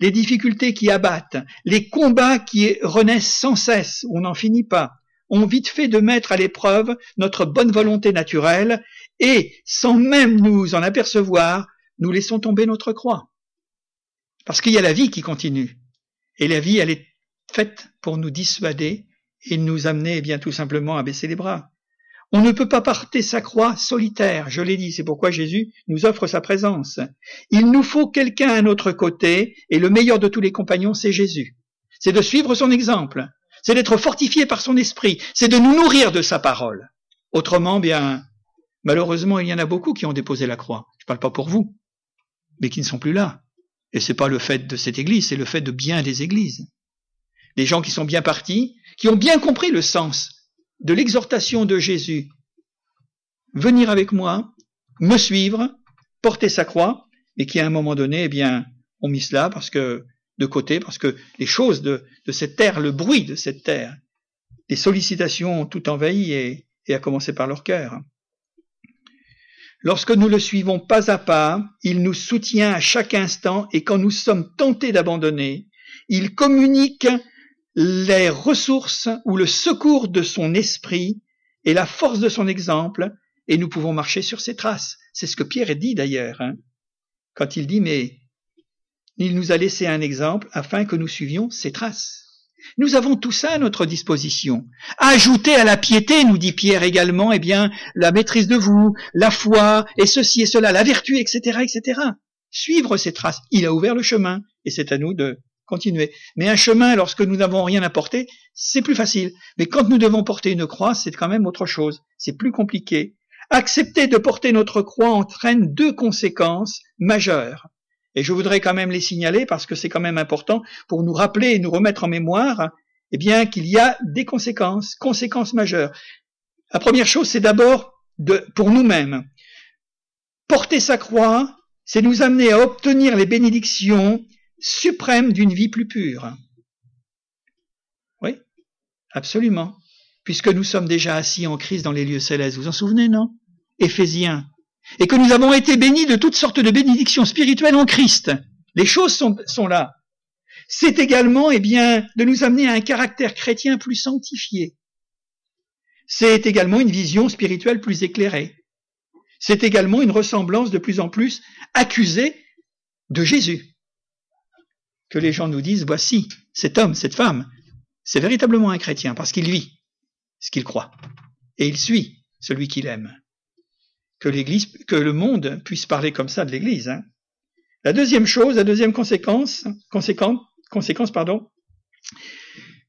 B: Les difficultés qui abattent, les combats qui renaissent sans cesse, on n'en finit pas, ont vite fait de mettre à l'épreuve notre bonne volonté naturelle et, sans même nous en apercevoir, nous laissons tomber notre croix. Parce qu'il y a la vie qui continue. Et la vie, elle est faite pour nous dissuader et nous amener eh bien tout simplement à baisser les bras. On ne peut pas porter sa croix solitaire, je l'ai dit, c'est pourquoi Jésus nous offre sa présence. Il nous faut quelqu'un à notre côté, et le meilleur de tous les compagnons, c'est Jésus. C'est de suivre son exemple, c'est d'être fortifié par son esprit, c'est de nous nourrir de sa parole. Autrement, bien, malheureusement, il y en a beaucoup qui ont déposé la croix. Je ne parle pas pour vous, mais qui ne sont plus là. Et c'est pas le fait de cette église, c'est le fait de bien des églises. Des gens qui sont bien partis, qui ont bien compris le sens de l'exhortation de Jésus. Venir avec moi, me suivre, porter sa croix, et qui à un moment donné, eh bien, ont mis cela parce que, de côté, parce que les choses de, cette terre, le bruit de cette terre, les sollicitations ont tout envahi et, et à commencer par leur cœur. Lorsque nous le suivons pas à pas, il nous soutient à chaque instant et quand nous sommes tentés d'abandonner, il communique les ressources ou le secours de son esprit et la force de son exemple et nous pouvons marcher sur ses traces. C'est ce que Pierre dit d'ailleurs, hein, quand il dit mais il nous a laissé un exemple afin que nous suivions ses traces. Nous avons tout ça à notre disposition. Ajouter à la piété, nous dit Pierre également, eh bien, la maîtrise de vous, la foi, et ceci et cela, la vertu, etc., etc. Suivre ces traces. Il a ouvert le chemin, et c'est à nous de continuer. Mais un chemin, lorsque nous n'avons rien à porter, c'est plus facile. Mais quand nous devons porter une croix, c'est quand même autre chose. C'est plus compliqué. Accepter de porter notre croix entraîne deux conséquences majeures. Et je voudrais quand même les signaler parce que c'est quand même important pour nous rappeler et nous remettre en mémoire, eh bien, qu'il y a des conséquences, conséquences majeures. La première chose, c'est d'abord de, pour nous-mêmes. Porter sa croix, c'est nous amener à obtenir les bénédictions suprêmes d'une vie plus pure. Oui, absolument. Puisque nous sommes déjà assis en Christ dans les lieux célestes. Vous en souvenez, non? Éphésiens et que nous avons été bénis de toutes sortes de bénédictions spirituelles en Christ. Les choses sont, là. C'est également, eh bien, de nous amener à un caractère chrétien plus sanctifié. C'est également une vision spirituelle plus éclairée. C'est également une ressemblance de plus en plus accusée de Jésus. Que les gens nous disent, voici, cet homme, cette femme, c'est véritablement un chrétien parce qu'il vit ce qu'il croit et il suit celui qu'il aime que l'Église, que le monde puisse parler comme ça de l'Église. Hein. La deuxième chose, la deuxième conséquence, conséquence, conséquence pardon,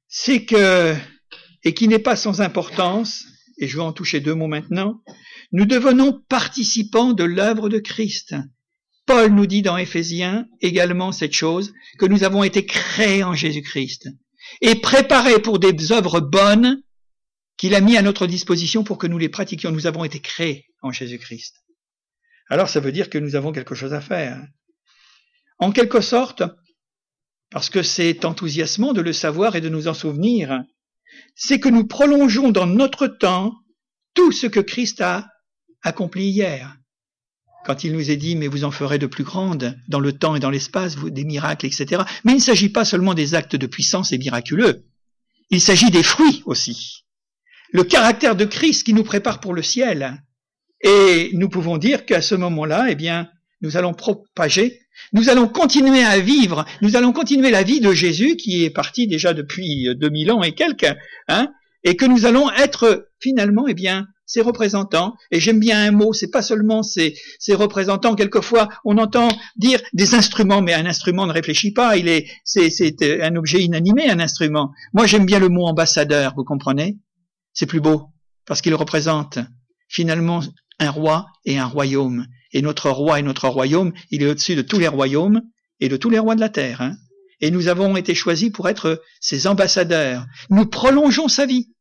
B: c'est que, et qui n'est pas sans importance, et je vais en toucher deux mots maintenant, nous devenons participants de l'œuvre de Christ. Paul nous dit dans Éphésiens également cette chose, que nous avons été créés en Jésus-Christ et préparés pour des œuvres bonnes qu'il a mis à notre disposition pour que nous les pratiquions. Nous avons été créés en Jésus-Christ. Alors ça veut dire que nous avons quelque chose à faire. En quelque sorte, parce que c'est enthousiasmant de le savoir et de nous en souvenir, c'est que nous prolongeons dans notre temps tout ce que Christ a accompli hier. Quand il nous est dit, mais vous en ferez de plus grandes dans le temps et dans l'espace, des miracles, etc. Mais il ne s'agit pas seulement des actes de puissance et miraculeux. Il s'agit des fruits aussi. Le caractère de Christ qui nous prépare pour le ciel. Et nous pouvons dire qu'à ce moment-là, eh bien, nous allons propager, nous allons continuer à vivre, nous allons continuer la vie de Jésus qui est parti déjà depuis 2000 ans et quelques, hein, et que nous allons être finalement, eh bien, ses représentants. Et j'aime bien un mot, c'est pas seulement ses, représentants. Quelquefois, on entend dire des instruments, mais un instrument ne réfléchit pas. Il est, c'est, c'est un objet inanimé, un instrument. Moi, j'aime bien le mot ambassadeur. Vous comprenez? C'est plus beau parce qu'il représente finalement un roi et un royaume. Et notre roi et notre royaume, il est au-dessus de tous les royaumes et de tous les rois de la terre. Hein. Et nous avons été choisis pour être ses ambassadeurs. Nous prolongeons sa vie.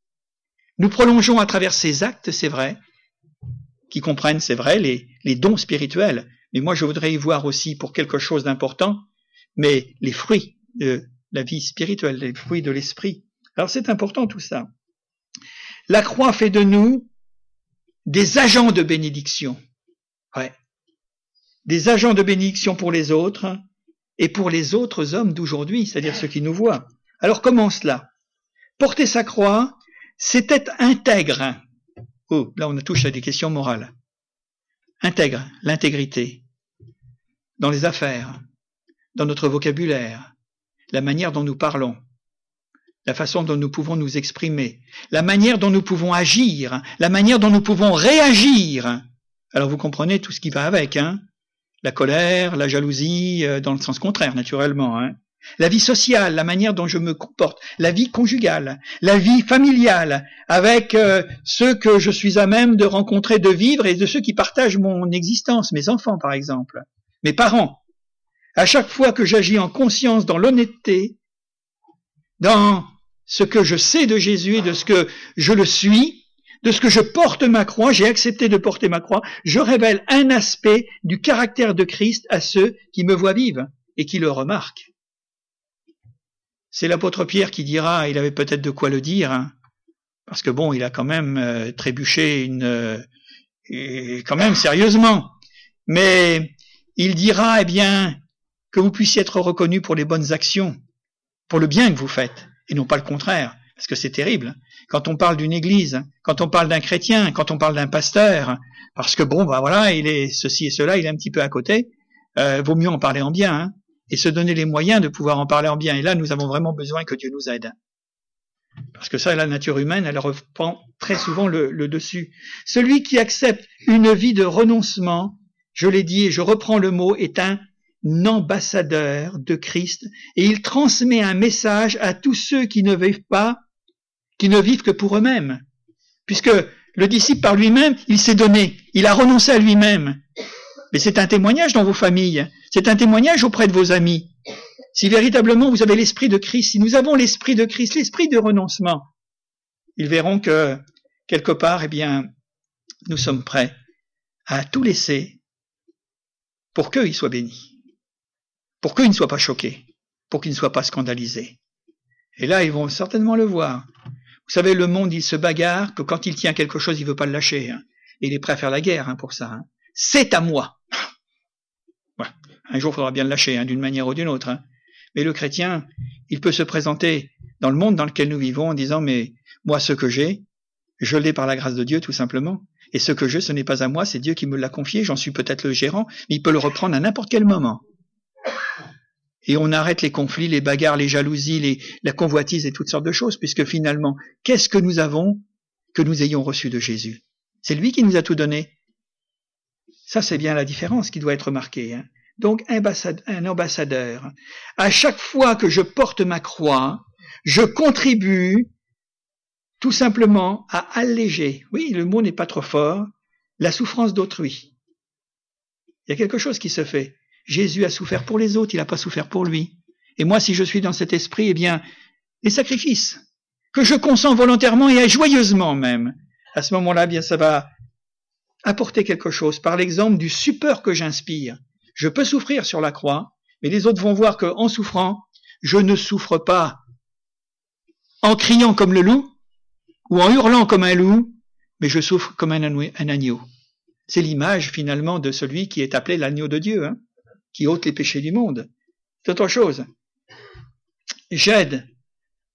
B: Nous prolongeons à travers ses actes, c'est vrai, qui comprennent, c'est vrai, les, les dons spirituels. Mais moi, je voudrais y voir aussi pour quelque chose d'important, mais les fruits de la vie spirituelle, les fruits de l'esprit. Alors c'est important tout ça. La croix fait de nous des agents de bénédiction. Ouais. Des agents de bénédiction pour les autres et pour les autres hommes d'aujourd'hui, c'est-à-dire ceux qui nous voient. Alors comment cela? Porter sa croix, être intègre. Oh, là on touche à des questions morales. Intègre, l'intégrité, dans les affaires, dans notre vocabulaire, la manière dont nous parlons, la façon dont nous pouvons nous exprimer, la manière dont nous pouvons agir, la manière dont nous pouvons réagir. Alors vous comprenez tout ce qui va avec, hein? La colère, la jalousie, euh, dans le sens contraire, naturellement, hein la vie sociale, la manière dont je me comporte, la vie conjugale, la vie familiale, avec euh, ceux que je suis à même de rencontrer, de vivre, et de ceux qui partagent mon existence, mes enfants par exemple, mes parents. À chaque fois que j'agis en conscience dans l'honnêteté, dans ce que je sais de Jésus et de ce que je le suis, de ce que je porte ma croix, j'ai accepté de porter ma croix, je révèle un aspect du caractère de Christ à ceux qui me voient vivre et qui le remarquent. C'est l'apôtre Pierre qui dira, il avait peut-être de quoi le dire, hein, parce que bon, il a quand même euh, trébuché une, euh, quand même sérieusement, mais il dira, eh bien, que vous puissiez être reconnu pour les bonnes actions, pour le bien que vous faites, et non pas le contraire, parce que c'est terrible. Quand on parle d'une église, quand on parle d'un chrétien, quand on parle d'un pasteur, parce que bon, bah voilà, il est ceci et cela, il est un petit peu à côté, euh, vaut mieux en parler en bien, hein, et se donner les moyens de pouvoir en parler en bien. Et là, nous avons vraiment besoin que Dieu nous aide. Parce que ça, la nature humaine, elle reprend très souvent le, le dessus. Celui qui accepte une vie de renoncement, je l'ai dit et je reprends le mot, est un ambassadeur de Christ et il transmet un message à tous ceux qui ne vivent pas, qui ne vivent que pour eux-mêmes. Puisque le disciple par lui-même, il s'est donné, il a renoncé à lui-même. Mais c'est un témoignage dans vos familles, c'est un témoignage auprès de vos amis. Si véritablement vous avez l'esprit de Christ, si nous avons l'esprit de Christ, l'esprit de renoncement, ils verront que quelque part, eh bien, nous sommes prêts à tout laisser pour qu'ils soient bénis pour qu'ils ne soient pas choqués, pour qu'ils ne soient pas scandalisés. Et là, ils vont certainement le voir. Vous savez, le monde, il se bagarre que quand il tient quelque chose, il veut pas le lâcher. Hein. Il est prêt à faire la guerre hein, pour ça. Hein. C'est à moi. <laughs> Un jour, il faudra bien le lâcher, d'une manière ou d'une autre. Mais le chrétien, il peut se présenter dans le monde dans lequel nous vivons en disant, mais moi, ce que j'ai, je l'ai par la grâce de Dieu, tout simplement. Et ce que j'ai, ce n'est pas à moi, c'est Dieu qui me l'a confié, j'en suis peut-être le gérant, mais il peut le reprendre à n'importe quel moment et on arrête les conflits, les bagarres, les jalousies, la convoitise et toutes sortes de choses, puisque finalement, qu'est-ce que nous avons que nous ayons reçu de Jésus? C'est lui qui nous a tout donné. Ça, c'est bien la différence qui doit être marquée. Hein. Donc, un ambassadeur. À chaque fois que je porte ma croix, je contribue tout simplement à alléger, oui, le mot n'est pas trop fort, la souffrance d'autrui. Il y a quelque chose qui se fait. Jésus a souffert pour les autres, il n'a pas souffert pour lui. Et moi, si je suis dans cet esprit, eh bien, les sacrifices que je consens volontairement et joyeusement même, à ce moment-là, eh bien, ça va apporter quelque chose par l'exemple du suppeur que j'inspire. Je peux souffrir sur la croix, mais les autres vont voir qu'en souffrant, je ne souffre pas en criant comme le loup ou en hurlant comme un loup, mais je souffre comme un, agneau. C'est l'image finalement de celui qui est appelé l'agneau de Dieu. Hein qui ôte les péchés du monde. C'est autre chose. J'aide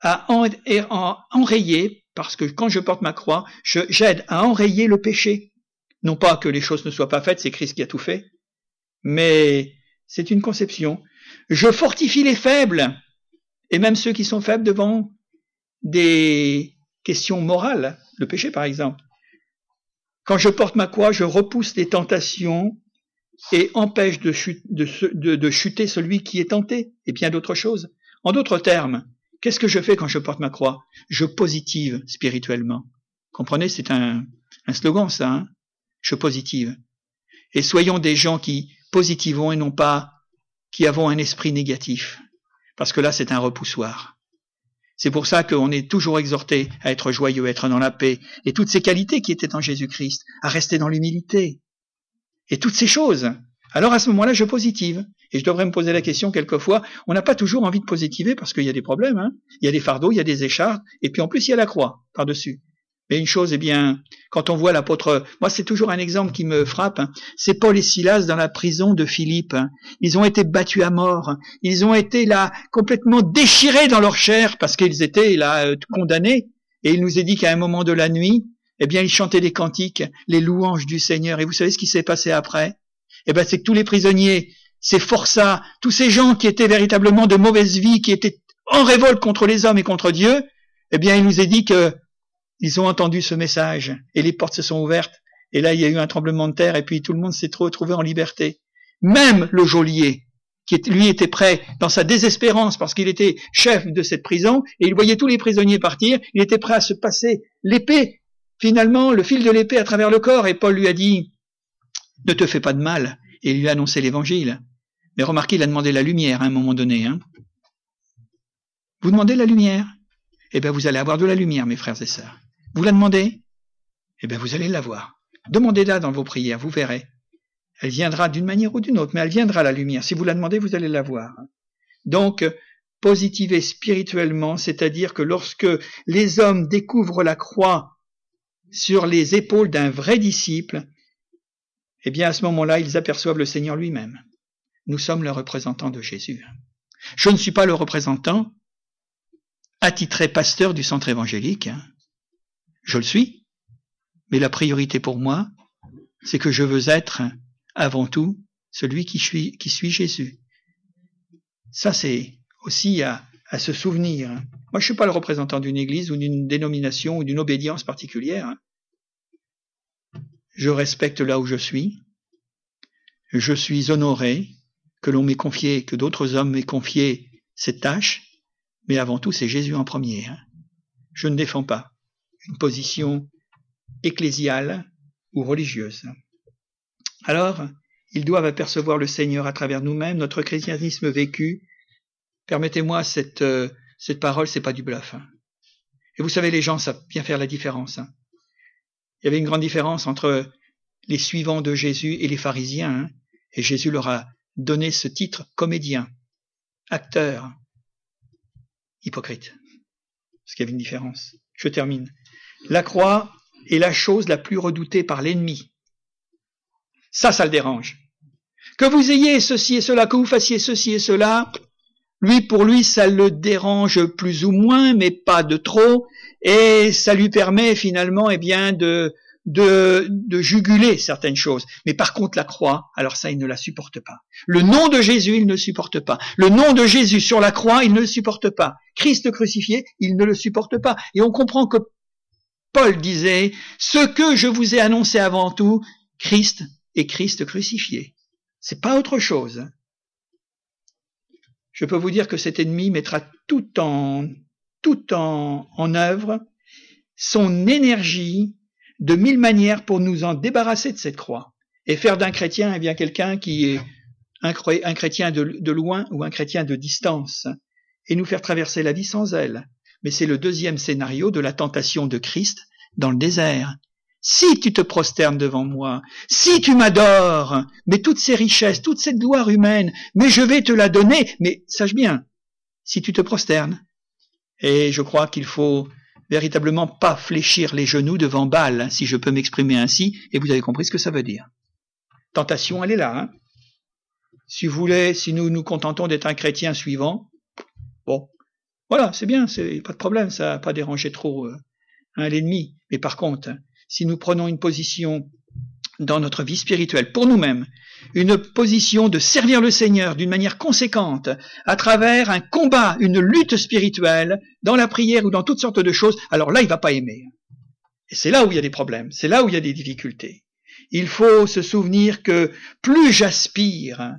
B: à enrayer, parce que quand je porte ma croix, j'aide à enrayer le péché. Non pas que les choses ne soient pas faites, c'est Christ qui a tout fait, mais c'est une conception. Je fortifie les faibles, et même ceux qui sont faibles devant des questions morales, le péché par exemple. Quand je porte ma croix, je repousse les tentations et empêche de, chuter celui qui est tenté, et bien d'autres choses. En d'autres termes, qu'est-ce que je fais quand je porte ma croix? Je positive spirituellement. Comprenez, c'est un, slogan ça, hein? Je positive. Et soyons des gens qui positivons et non pas qui avons un esprit négatif. Parce que là, c'est un repoussoir. C'est pour ça qu'on est toujours exhorté à être joyeux, à être dans la paix, et toutes ces qualités qui étaient en Jésus-Christ, à rester dans l'humilité, et toutes ces choses. Alors à ce moment-là, je positive. Et je devrais me poser la question quelquefois, on n'a pas toujours envie de positiver parce qu'il y a des problèmes, hein. il y a des fardeaux, il y a des écharpes, et puis en plus il y a la croix par-dessus. Mais une chose, eh bien, quand on voit l'apôtre, moi c'est toujours un exemple qui me frappe, hein. c'est Paul et Silas dans la prison de Philippe. Hein. Ils ont été battus à mort, ils ont été là complètement déchirés dans leur chair parce qu'ils étaient là euh, condamnés. Et il nous est dit qu'à un moment de la nuit, eh bien, ils chantaient des cantiques, les louanges du Seigneur. Et vous savez ce qui s'est passé après? Eh bien, c'est que tous les prisonniers, ces forçats, tous ces gens qui étaient véritablement de mauvaise vie, qui étaient en révolte contre les hommes et contre Dieu, eh bien, il nous est dit que ils ont entendu ce message et les portes se sont ouvertes. Et là, il y a eu un tremblement de terre et puis tout le monde s'est retrouvé en liberté. Même le geôlier, qui lui était prêt dans sa désespérance parce qu'il était chef de cette prison et il voyait tous les prisonniers partir, il était prêt à se passer l'épée, finalement, le fil de l'épée à travers le corps et Paul lui a dit, ne te fais pas de mal et lui a annoncé l'évangile. Mais remarquez, il a demandé la lumière à un moment donné. Hein. Vous demandez la lumière? Eh bien, vous allez avoir de la lumière, mes frères et sœurs. Vous la demandez? Eh bien, vous allez l'avoir. Demandez-la dans vos prières, vous verrez. Elle viendra d'une manière ou d'une autre, mais elle viendra la lumière. Si vous la demandez, vous allez la voir. Donc, positiver spirituellement, c'est-à-dire que lorsque les hommes découvrent la croix sur les épaules d'un vrai disciple, eh bien à ce moment-là, ils aperçoivent le Seigneur lui-même. Nous sommes le représentant de Jésus. Je ne suis pas le représentant attitré pasteur du centre évangélique. Je le suis. Mais la priorité pour moi, c'est que je veux être avant tout celui qui suit, Jésus. Ça, c'est aussi à, se souvenir. Moi, je suis pas le représentant d'une église ou d'une dénomination ou d'une obédience particulière. Hein. Je respecte là où je suis. Je suis honoré que l'on m'ait confié, que d'autres hommes m'aient confié cette tâche. Mais avant tout, c'est Jésus en premier. Hein. Je ne défends pas une position ecclésiale ou religieuse. Alors, ils doivent apercevoir le Seigneur à travers nous-mêmes, notre christianisme vécu. Permettez-moi, cette, euh, cette parole, c'est pas du bluff. Hein. Et vous savez, les gens savent bien faire la différence. Hein. Il y avait une grande différence entre les suivants de Jésus et les pharisiens, hein. et Jésus leur a donné ce titre comédien, acteur, hypocrite. Parce qu'il y avait une différence. Je termine. La croix est la chose la plus redoutée par l'ennemi. Ça, ça le dérange. Que vous ayez ceci et cela, que vous fassiez ceci et cela, lui, pour lui, ça le dérange plus ou moins, mais pas de trop, et ça lui permet finalement, eh bien, de, de, juguler certaines choses. Mais par contre, la croix, alors ça, il ne la supporte pas. Le nom de Jésus, il ne supporte pas. Le nom de Jésus sur la croix, il ne le supporte pas. Christ crucifié, il ne le supporte pas. Et on comprend que Paul disait, ce que je vous ai annoncé avant tout, Christ et Christ crucifié. C'est pas autre chose. Je peux vous dire que cet ennemi mettra tout en, tout en, en œuvre son énergie de mille manières pour nous en débarrasser de cette croix et faire d'un chrétien eh bien quelqu'un qui est un, chrétien de, loin ou un chrétien de distance et nous faire traverser la vie sans elle. Mais c'est le deuxième scénario de la tentation de Christ dans le désert. Si tu te prosternes devant moi, si tu m'adores, mais toutes ces richesses, toute cette gloire humaine, mais je vais te la donner, mais sache bien, si tu te prosternes. Et je crois qu'il faut véritablement pas fléchir les genoux devant Baal, si je peux m'exprimer ainsi, et vous avez compris ce que ça veut dire. Tentation, elle est là. Hein si vous voulez, si nous nous contentons d'être un chrétien suivant, bon, voilà, c'est bien, c'est pas de problème, ça n'a pas dérangé trop euh, hein, l'ennemi. Mais par contre, si nous prenons une position dans notre vie spirituelle pour nous-mêmes, une position de servir le Seigneur d'une manière conséquente à travers un combat, une lutte spirituelle dans la prière ou dans toutes sortes de choses, alors là, il va pas aimer. Et c'est là où il y a des problèmes, c'est là où il y a des difficultés. Il faut se souvenir que plus j'aspire,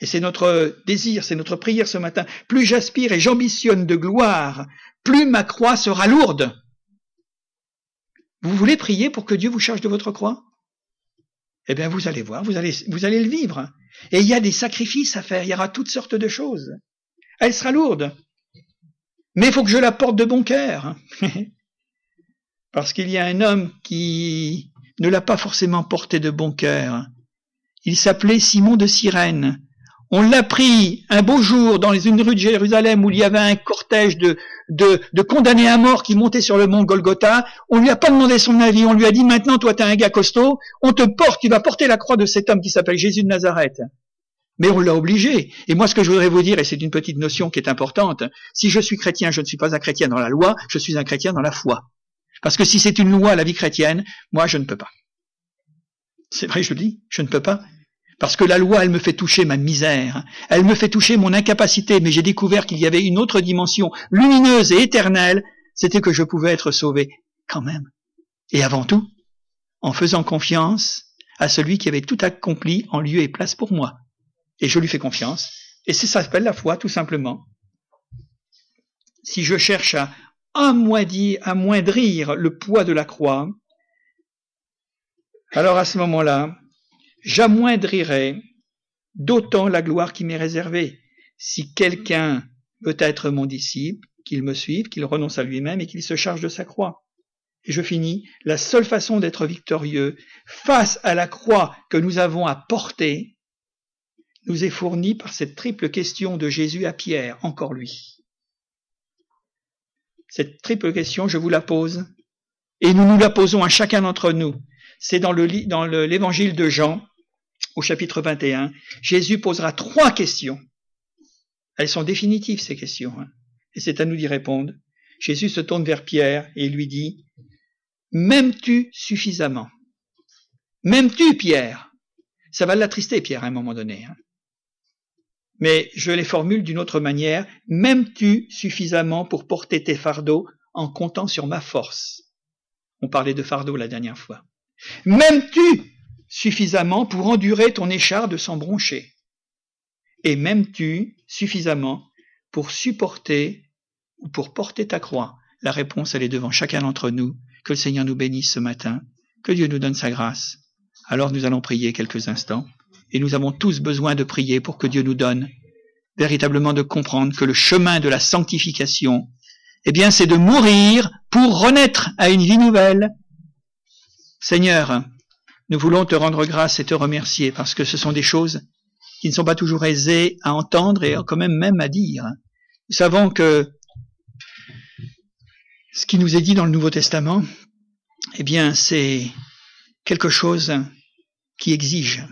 B: et c'est notre désir, c'est notre prière ce matin, plus j'aspire et j'ambitionne de gloire, plus ma croix sera lourde. Vous voulez prier pour que Dieu vous charge de votre croix? Eh bien, vous allez voir, vous allez, vous allez le vivre. Et il y a des sacrifices à faire, il y aura toutes sortes de choses. Elle sera lourde. Mais il faut que je la porte de bon cœur. <laughs> Parce qu'il y a un homme qui ne l'a pas forcément portée de bon cœur. Il s'appelait Simon de Cyrène. On l'a pris un beau jour dans une rue de Jérusalem où il y avait un cortège de, de, de condamnés à mort qui montaient sur le mont Golgotha. On lui a pas demandé son avis. On lui a dit maintenant, toi, t'es un gars costaud. On te porte, tu vas porter la croix de cet homme qui s'appelle Jésus de Nazareth. Mais on l'a obligé. Et moi, ce que je voudrais vous dire, et c'est une petite notion qui est importante, si je suis chrétien, je ne suis pas un chrétien dans la loi, je suis un chrétien dans la foi. Parce que si c'est une loi, la vie chrétienne, moi, je ne peux pas. C'est vrai, je le dis, je ne peux pas. Parce que la loi, elle me fait toucher ma misère, elle me fait toucher mon incapacité, mais j'ai découvert qu'il y avait une autre dimension lumineuse et éternelle, c'était que je pouvais être sauvé quand même. Et avant tout, en faisant confiance à celui qui avait tout accompli en lieu et place pour moi. Et je lui fais confiance. Et ça s'appelle la foi, tout simplement. Si je cherche à amoindrir le poids de la croix, alors à ce moment-là, j'amoindrirai d'autant la gloire qui m'est réservée. Si quelqu'un veut être mon disciple, qu'il me suive, qu'il renonce à lui-même et qu'il se charge de sa croix. Et je finis, la seule façon d'être victorieux face à la croix que nous avons à porter nous est fournie par cette triple question de Jésus à Pierre, encore lui. Cette triple question, je vous la pose, et nous nous la posons à chacun d'entre nous. C'est dans l'évangile de Jean, au chapitre 21, Jésus posera trois questions. Elles sont définitives, ces questions, hein. et c'est à nous d'y répondre. Jésus se tourne vers Pierre et lui dit, M'aimes-tu suffisamment M'aimes-tu, Pierre? Ça va l'attrister, Pierre, à un moment donné. Hein. Mais je les formule d'une autre manière. M'aimes-tu suffisamment pour porter tes fardeaux en comptant sur ma force? On parlait de fardeau la dernière fois. M'aimes-tu suffisamment pour endurer ton écharde sans broncher Et m'aimes-tu suffisamment pour supporter ou pour porter ta croix? La réponse, elle est devant chacun d'entre nous. Que le Seigneur nous bénisse ce matin. Que Dieu nous donne sa grâce. Alors nous allons prier quelques instants. Et nous avons tous besoin de prier pour que Dieu nous donne véritablement de comprendre que le chemin de la sanctification, eh bien, c'est de mourir pour renaître à une vie nouvelle. Seigneur, nous voulons te rendre grâce et te remercier parce que ce sont des choses qui ne sont pas toujours aisées à entendre et quand même même à dire. Nous savons que ce qui nous est dit dans le Nouveau Testament, eh bien, c'est quelque chose qui exige.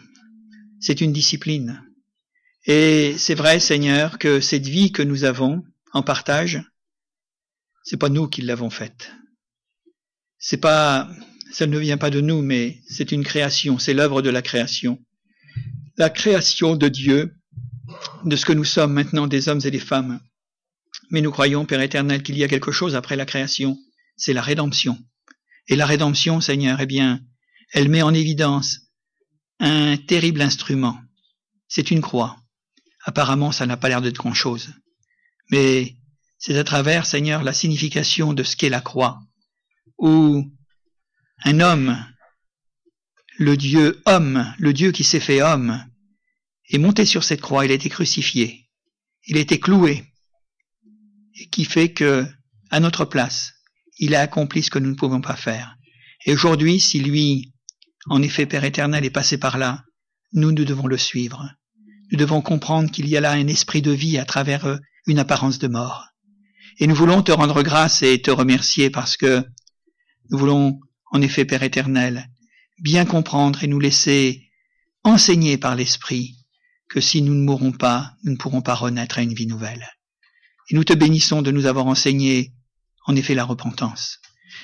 B: C'est une discipline. Et c'est vrai, Seigneur, que cette vie que nous avons en partage, c'est pas nous qui l'avons faite. C'est pas ça ne vient pas de nous, mais c'est une création, c'est l'œuvre de la création. La création de Dieu, de ce que nous sommes maintenant des hommes et des femmes. Mais nous croyons, Père éternel, qu'il y a quelque chose après la création, c'est la rédemption. Et la rédemption, Seigneur, eh bien, elle met en évidence un terrible instrument. C'est une croix. Apparemment, ça n'a pas l'air d'être grand-chose. Mais c'est à travers, Seigneur, la signification de ce qu'est la croix, où un homme, le Dieu homme, le Dieu qui s'est fait homme, est monté sur cette croix, il a été crucifié, il a été cloué, et qui fait que, à notre place, il a accompli ce que nous ne pouvons pas faire. Et aujourd'hui, si lui, en effet, Père éternel, est passé par là, nous, nous devons le suivre. Nous devons comprendre qu'il y a là un esprit de vie à travers euh, une apparence de mort. Et nous voulons te rendre grâce et te remercier parce que nous voulons en effet, Père éternel, bien comprendre et nous laisser enseigner par l'Esprit que si nous ne mourrons pas, nous ne pourrons pas renaître à une vie nouvelle. Et nous te bénissons de nous avoir enseigné, en effet, la repentance.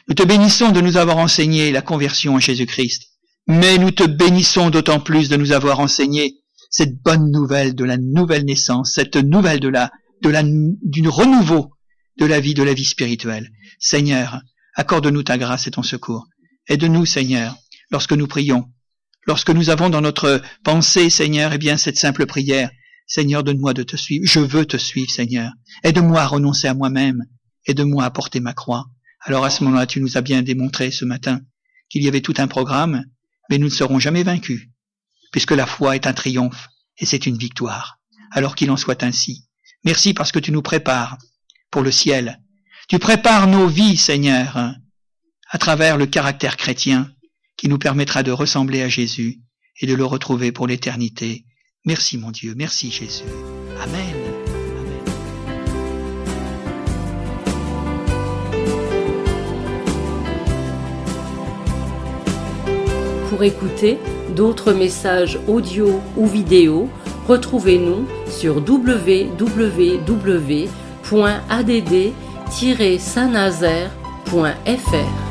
B: Nous te bénissons de nous avoir enseigné la conversion à Jésus-Christ. Mais nous te bénissons d'autant plus de nous avoir enseigné cette bonne nouvelle de la nouvelle naissance, cette nouvelle de la, de la, d'une renouveau de la vie, de la vie spirituelle. Seigneur, accorde-nous ta grâce et ton secours. Aide-nous, Seigneur, lorsque nous prions, lorsque nous avons dans notre pensée, Seigneur, eh bien, cette simple prière. Seigneur, donne-moi de te suivre. Je veux te suivre, Seigneur. Aide-moi à renoncer à moi-même. Aide-moi à porter ma croix. Alors à ce moment-là, tu nous as bien démontré ce matin qu'il y avait tout un programme, mais nous ne serons jamais vaincus, puisque la foi est un triomphe et c'est une victoire. Alors qu'il en soit ainsi. Merci parce que tu nous prépares pour le ciel. Tu prépares nos vies, Seigneur, à travers le caractère chrétien qui nous permettra de ressembler à Jésus et de le retrouver pour l'éternité. Merci mon Dieu, merci Jésus. Amen.
A: Pour écouter d'autres messages audio ou vidéo, retrouvez-nous sur www.add-saint-nazaire.fr.